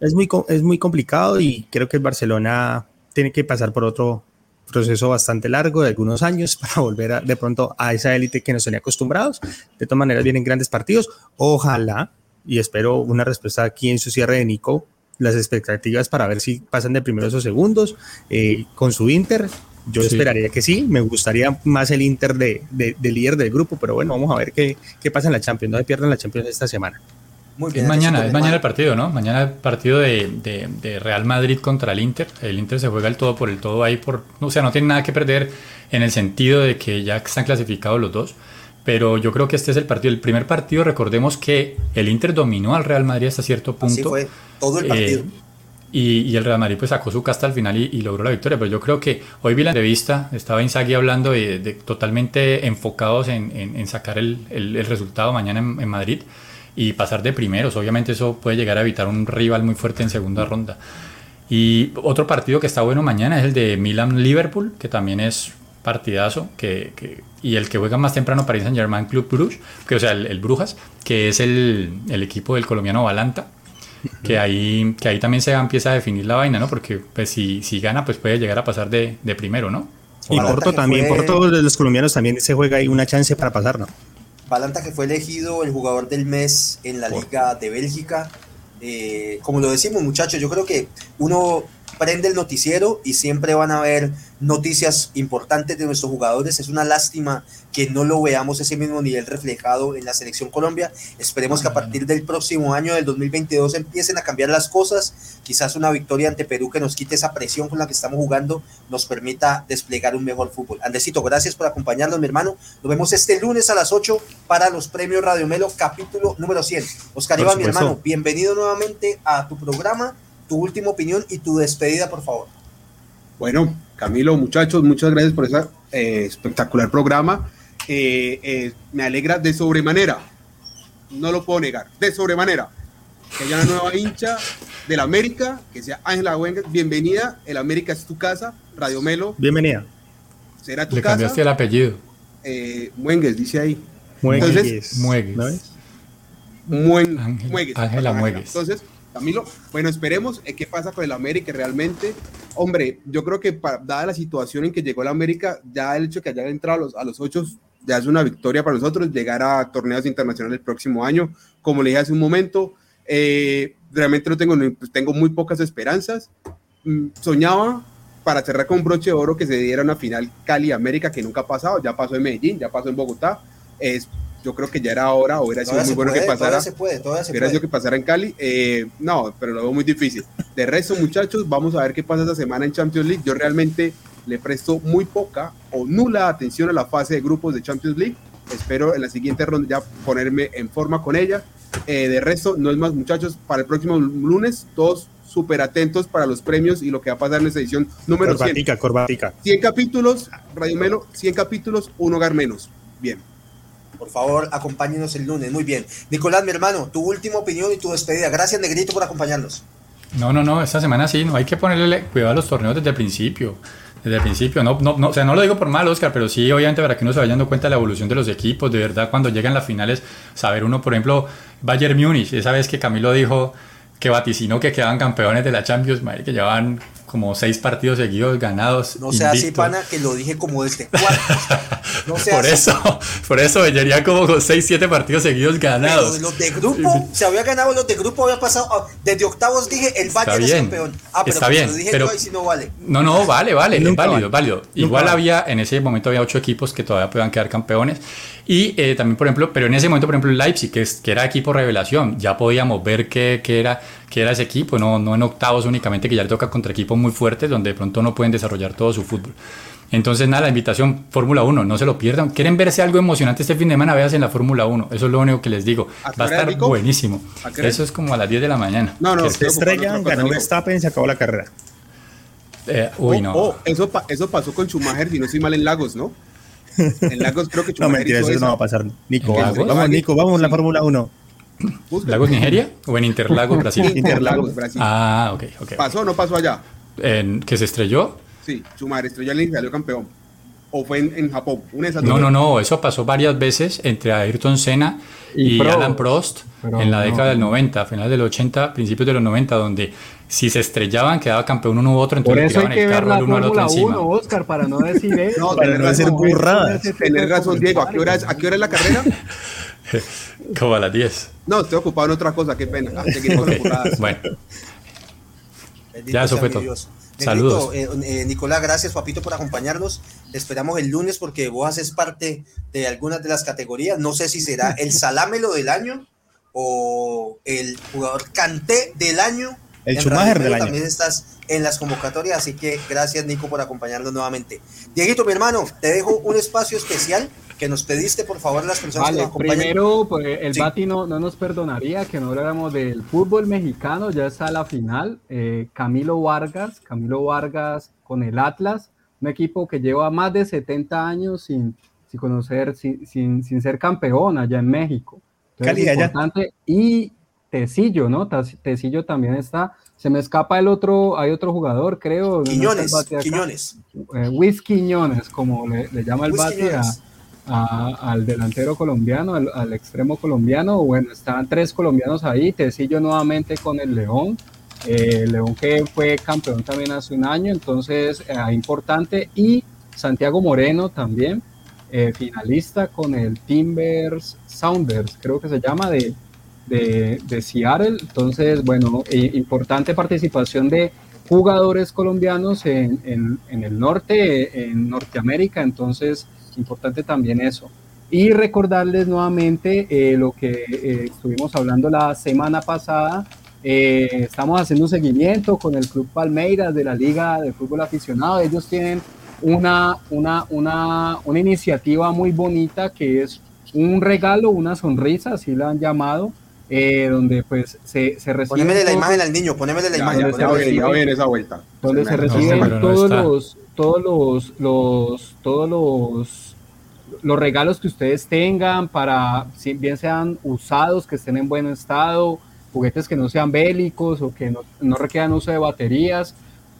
Es muy, es muy complicado y creo que el Barcelona tiene que pasar por otro proceso bastante largo de algunos años para volver de pronto a esa élite que nos tenía acostumbrados. De todas maneras, vienen grandes partidos. Ojalá y espero una respuesta aquí en su cierre de Nico. Las expectativas para ver si pasan de primeros o segundos eh, con su Inter. Yo esperaría que sí, me gustaría más el Inter de, de, líder del grupo, pero bueno, vamos a ver qué, qué pasa en la Champions. No se pierdan la Champions esta semana.
Muy bien, es mañana, es mañana el partido, ¿no? Mañana el partido de, de, Real Madrid contra el Inter. El Inter se juega el todo por el todo ahí, por, o sea, no tiene nada que perder en el sentido de que ya están clasificados los dos pero yo creo que este es el partido, el primer partido, recordemos que el Inter dominó al Real Madrid hasta cierto punto. Así
fue, todo el partido. Eh,
y, el Real Madrid pues sacó su casta al final y, logró la victoria, pero yo creo que hoy vi la entrevista, estaba Inzaghi hablando de, totalmente enfocados en, sacar el, resultado mañana en, Madrid y pasar de primeros, obviamente eso puede llegar a evitar un rival muy fuerte en segunda ronda. Y otro partido que está bueno mañana es el de Milan-Liverpool, que también es partidazo que, y el que juega más temprano Paris Saint Germain Club Bruges, que o sea el, Brujas, que es el, equipo del colombiano Valanta, que ahí, que ahí también se empieza a definir la vaina, ¿no? Porque pues si, si gana pues puede llegar a pasar de, primero, ¿no?
Y Porto también, por Porto de los colombianos también se juega ahí una chance para pasar, ¿no?
Valanta que fue elegido el jugador del mes en la Liga de Bélgica. Eh, como lo decimos muchachos, yo creo que uno prende el noticiero y siempre van a haber noticias importantes de nuestros jugadores. Es una lástima que no lo veamos ese mismo nivel reflejado en la selección Colombia. Esperemos que a partir del próximo año, del 2022, empiecen a cambiar las cosas. Quizás una victoria ante Perú que nos quite esa presión con la que estamos jugando nos permita desplegar un mejor fútbol. Andesito, gracias por acompañarnos, mi hermano. Nos vemos este lunes a las 8 para los premios Radio Melo, capítulo número 100. Oscar Iván, mi hermano, bienvenido nuevamente a tu programa tu última opinión y tu despedida, por favor.
Bueno, Camilo, muchachos, muchas gracias por ese eh, espectacular programa. Eh, eh, me alegra de sobremanera, no lo puedo negar, de sobremanera, que haya una nueva hincha del América, que sea Ángela Wenger. Bienvenida, el América es tu casa, Radio Melo.
Bienvenida.
Será tu Le cambiaste el apellido.
Eh, dice ahí.
Muengues.
Muegues.
Ángela Muegues.
Entonces, Camilo, bueno, esperemos eh, qué pasa con el América realmente. Hombre, yo creo que dada la situación en que llegó el América, ya el hecho de que haya entrado a los, a ocho ya es una victoria para nosotros, llegar a torneos internacionales el próximo año, como le dije hace un momento, eh, realmente no tengo, pues, tengo muy pocas esperanzas. Mm, soñaba para cerrar con un broche de oro que se diera una final Cali-América que nunca ha pasado, ya pasó en Medellín, ya pasó en Bogotá, yo creo que ya era hora, o hubiera sido muy bueno que pasara.
Se puede, se
hubiera sido que pasara en Cali. Eh, no, pero lo veo muy difícil. De resto, muchachos, vamos a ver qué pasa esta semana en Champions League. Yo realmente le presto muy poca o nula atención a la fase de grupos de Champions League. Espero en la siguiente ronda ya ponerme en forma con ella. Eh, de resto, no es más, muchachos, para el próximo lunes, todos súper atentos para los premios y lo que va a pasar en esta edición número
corbatica,
100.
Corbatica,
100 capítulos, Radio Melo, 100 capítulos, un hogar menos. Bien.
Por favor, acompáñenos el lunes. Muy bien. Nicolás, mi hermano, tu última opinión y tu despedida. Gracias, Negrito, por acompañarnos.
No, no, no, esta semana sí, no hay que ponerle cuidado a los torneos desde el principio. Desde el principio, no, no, no, o sea, no lo digo por mal, Oscar, pero sí, obviamente, para que uno se vaya dando cuenta de la evolución de los equipos, de verdad, cuando llegan las finales, saber uno, por ejemplo, Bayern Múnich, esa vez que Camilo dijo que vaticinó que quedaban campeones de la Champions, madre, que llevaban como seis partidos seguidos ganados.
No sea así, pana, que lo dije como desde cuatro. No sea
por
así.
eso, por eso vería como con seis, siete partidos seguidos
Pero
ganados.
de los de grupo, se había ganado los de grupo, había pasado. ah, Desde octavos dije el Bayern es
bien,
campeón. Ah, pero
está bien,
lo dije
pero-
yo, ahí sí no vale.
No, no, vale, vale, es válido, válido. Igual
vale.
había, en ese momento había ocho equipos que todavía podían quedar campeones. Y eh, también, por ejemplo, pero en ese momento, por ejemplo, Leipzig, que, es- que era equipo revelación, ya podíamos ver qué qué era, qué era ese equipo, no, no en octavos únicamente, que ya le toca contra equipos muy fuertes, donde de pronto no pueden desarrollar todo su fútbol. Entonces, nada, la invitación, Fórmula 1, no se lo pierdan. ¿Quieren verse algo emocionante este fin de semana? Véanse en la Fórmula 1. Eso es lo único que les digo.
¿A qué
Va a estar buenísimo. Eso es como a las 10 de la mañana.
No, no,
Que-
se estrellan, ganó. Verstappen y se acabó la carrera.
eh, uy,
Oh,
no.
oh, eso, pa- eso pasó con Schumacher, si no estoy mal, en Lagos, ¿no? En Lagos creo que
No,
Schumacher
mentira,
hizo
eso no va a pasar. Nico,
¿En
vamos, vamos, Nico, vamos en la Fórmula 1.
Busca.
¿Lagos Nigeria o en Interlagos Brasil?
Interlagos, Brasil.
Ah, ok, ok.
¿Pasó o no pasó allá?
En- ¿Que se estrelló?
Sí, Schumacher estrelló y salió campeón. ¿O fue en, en Japón? Una de esas
No,
dos.
no, no, eso pasó varias veces entre Ayrton Senna
Y
y,
Prost.
Alan Prost
Pero
en la
no.
década del 90, finales del 80, principios de los 90, donde si se estrellaban quedaba campeón uno u otro,
Por
entonces le
eso hay
tiraban
que
el
ver
carro
la
el uno al otro encima.
1, Oscar, para no decir eso.
No,
Para no hacer
razón,
burradas.
Tenés razón, Diego. ¿A qué hora es, a qué hora es la carrera?
Como a las 10.
No, estoy ocupado en otra cosa, qué pena. Ah, burradas.
Bueno,
Bendito
Ya, eso fue todo. Saludos.
Eh, eh, Nicolás, gracias, papito, por acompañarnos. Te esperamos el lunes porque vos haces parte de algunas de las categorías. No sé si será el salámelo del año o el jugador canté del año.
El Schumacher del año.
También estás en las convocatorias, así que gracias, Nico, por acompañarnos nuevamente. Dieguito, mi hermano, te dejo un espacio especial que nos pediste, por favor, las personas que
Vale,
nos acompañan.
primero, pues, el
Sí.
Bati no, no nos perdonaría que no habláramos del fútbol mexicano, ya está la final. eh, Camilo Vargas, Camilo Vargas con el Atlas, un equipo que lleva más de 70 años sin, sin conocer, sin, sin, sin ser campeón allá en México. Entonces,
Cali, allá.
importante. Y Tecillo, ¿no? Tecillo también está. Se me escapa el otro, hay otro jugador, creo. no
Quiñones,
acá.
Quiñones.
Eh, Luis Quiñones, como le, le llama el
Luis Quiñones.
a- al delantero colombiano, al, al extremo colombiano. Bueno, están tres colombianos ahí. Tecillo nuevamente con el León. Eh, León que fue campeón también hace un año, entonces eh, importante. Y Santiago Moreno también, eh, finalista con el Timbers Sounders, creo que se llama, de, de, de Seattle. Entonces, bueno, importante participación de jugadores colombianos en, en- en el norte, en Norteamérica, entonces importante también eso. Y recordarles nuevamente eh, lo que eh, estuvimos hablando la semana pasada. Eh, estamos haciendo un seguimiento con el Club Palmeiras de la Liga de Fútbol Aficionado. Ellos tienen una, una, una, una iniciativa muy bonita que es un regalo, una sonrisa, así la han llamado, eh, donde pues se, se recibe
Ponémele la imagen al niño, ponémele la
Ya,
imagen.
ya, voy,
la
ya voy esa vuelta.
donde
Se
se reciben
no
todos
está.
los todos los los todos los los regalos que ustedes tengan para bien sean usados que estén en buen estado juguetes que no sean bélicos o que no, requieran uso de baterías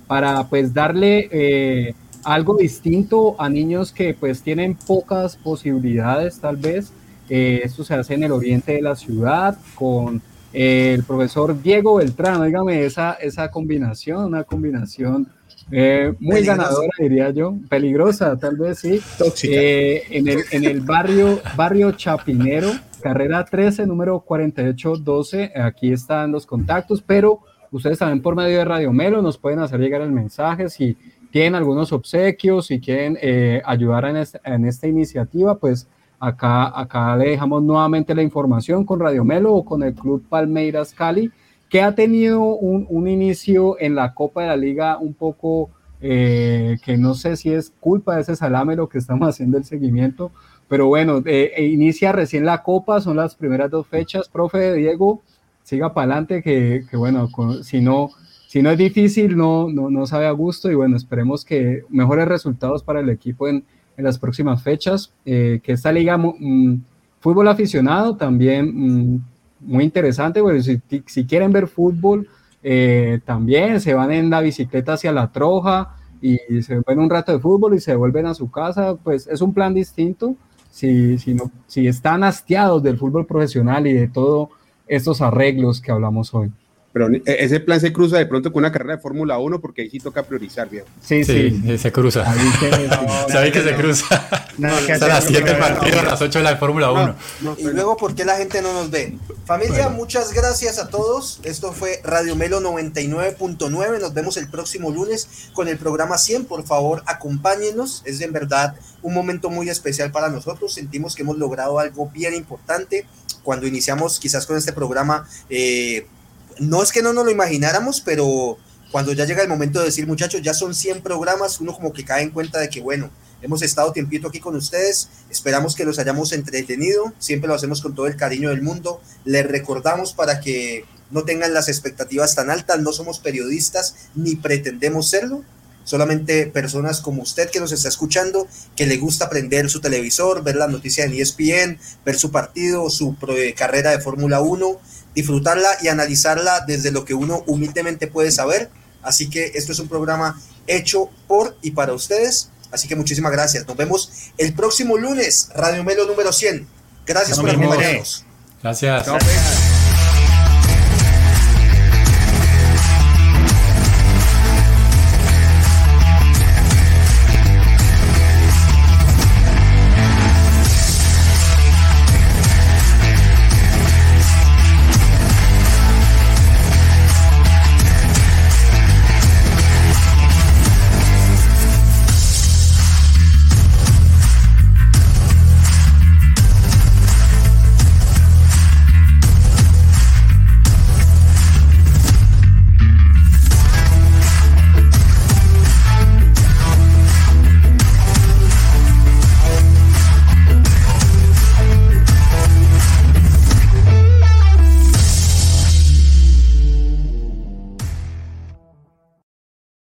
para pues darle eh, algo distinto a niños que pues tienen pocas posibilidades tal vez Eh, esto se hace en el oriente de la ciudad con eh, el profesor Diego Beltrán, dígame esa, esa combinación, una combinación eh, muy
Peligrosa.
ganadora, diría yo, peligrosa, tal vez sí.
Tóxica.
Eh, en, el, en el barrio, barrio Chapinero, carrera 13, número 4812, aquí están los contactos, pero ustedes también por medio de Radio Melo nos pueden hacer llegar el mensaje si tienen algunos obsequios, si quieren eh, ayudar en, este- en esta iniciativa, pues acá, acá le dejamos nuevamente la información con Radio Melo o con el Club Palmeiras Cali, que ha tenido un, un inicio en la Copa de la Liga un poco eh, que no sé si es culpa de ese salame lo que estamos haciendo el seguimiento, pero bueno, eh, e inicia recién la Copa, son las primeras dos fechas. Profe Diego, siga para adelante, que, que, bueno, si no, si no es difícil, no, no, no, sabe a gusto y bueno, esperemos que mejores resultados para el equipo en, en las próximas fechas, eh, que esta liga mm, fútbol aficionado también mm, muy interesante, bueno, si, si, quieren ver fútbol, eh, también se van en la bicicleta hacia la troja y se ven un rato de fútbol y se vuelven a su casa, pues es un plan distinto si, si, no, si están hastiados del fútbol profesional y de todos estos arreglos que hablamos hoy.
Pero e, ese plan se cruza de pronto con una carrera de Fórmula 1 porque ahí sí toca priorizar, bien.
Sí, sí, se cruza. Sabéis que se cruza. No, a las 7 partidos, a las 8 de la Fórmula 1.
y luego, ¿por qué la gente no nos ve? Familia, muchas gracias a todos. Esto fue Radio Melo 99.9. Nos vemos el próximo lunes con el programa 100. Por favor, acompáñenos. Es en verdad un momento muy especial para nosotros. Sentimos que hemos logrado algo bien importante. Cuando iniciamos quizás con este programa, eh, no es que no nos lo imagináramos, pero cuando ya llega el momento de decir, muchachos, ya son 100 programas, uno como que cae en cuenta de que, bueno, hemos estado tiempito aquí con ustedes, esperamos que los hayamos entretenido, siempre lo hacemos con todo el cariño del mundo, les recordamos para que no tengan las expectativas tan altas, no somos periodistas ni pretendemos serlo, solamente personas como usted que nos está escuchando, que le gusta prender su televisor, ver las noticias en ESPN, ver su partido, su carrera de Fórmula 1, disfrutarla y analizarla desde lo que uno humildemente puede saber. Así que esto es un programa hecho por y para ustedes. Así que muchísimas gracias. Nos vemos el próximo lunes, Radio Melo número 100. Gracias por acompañarnos.
Gracias.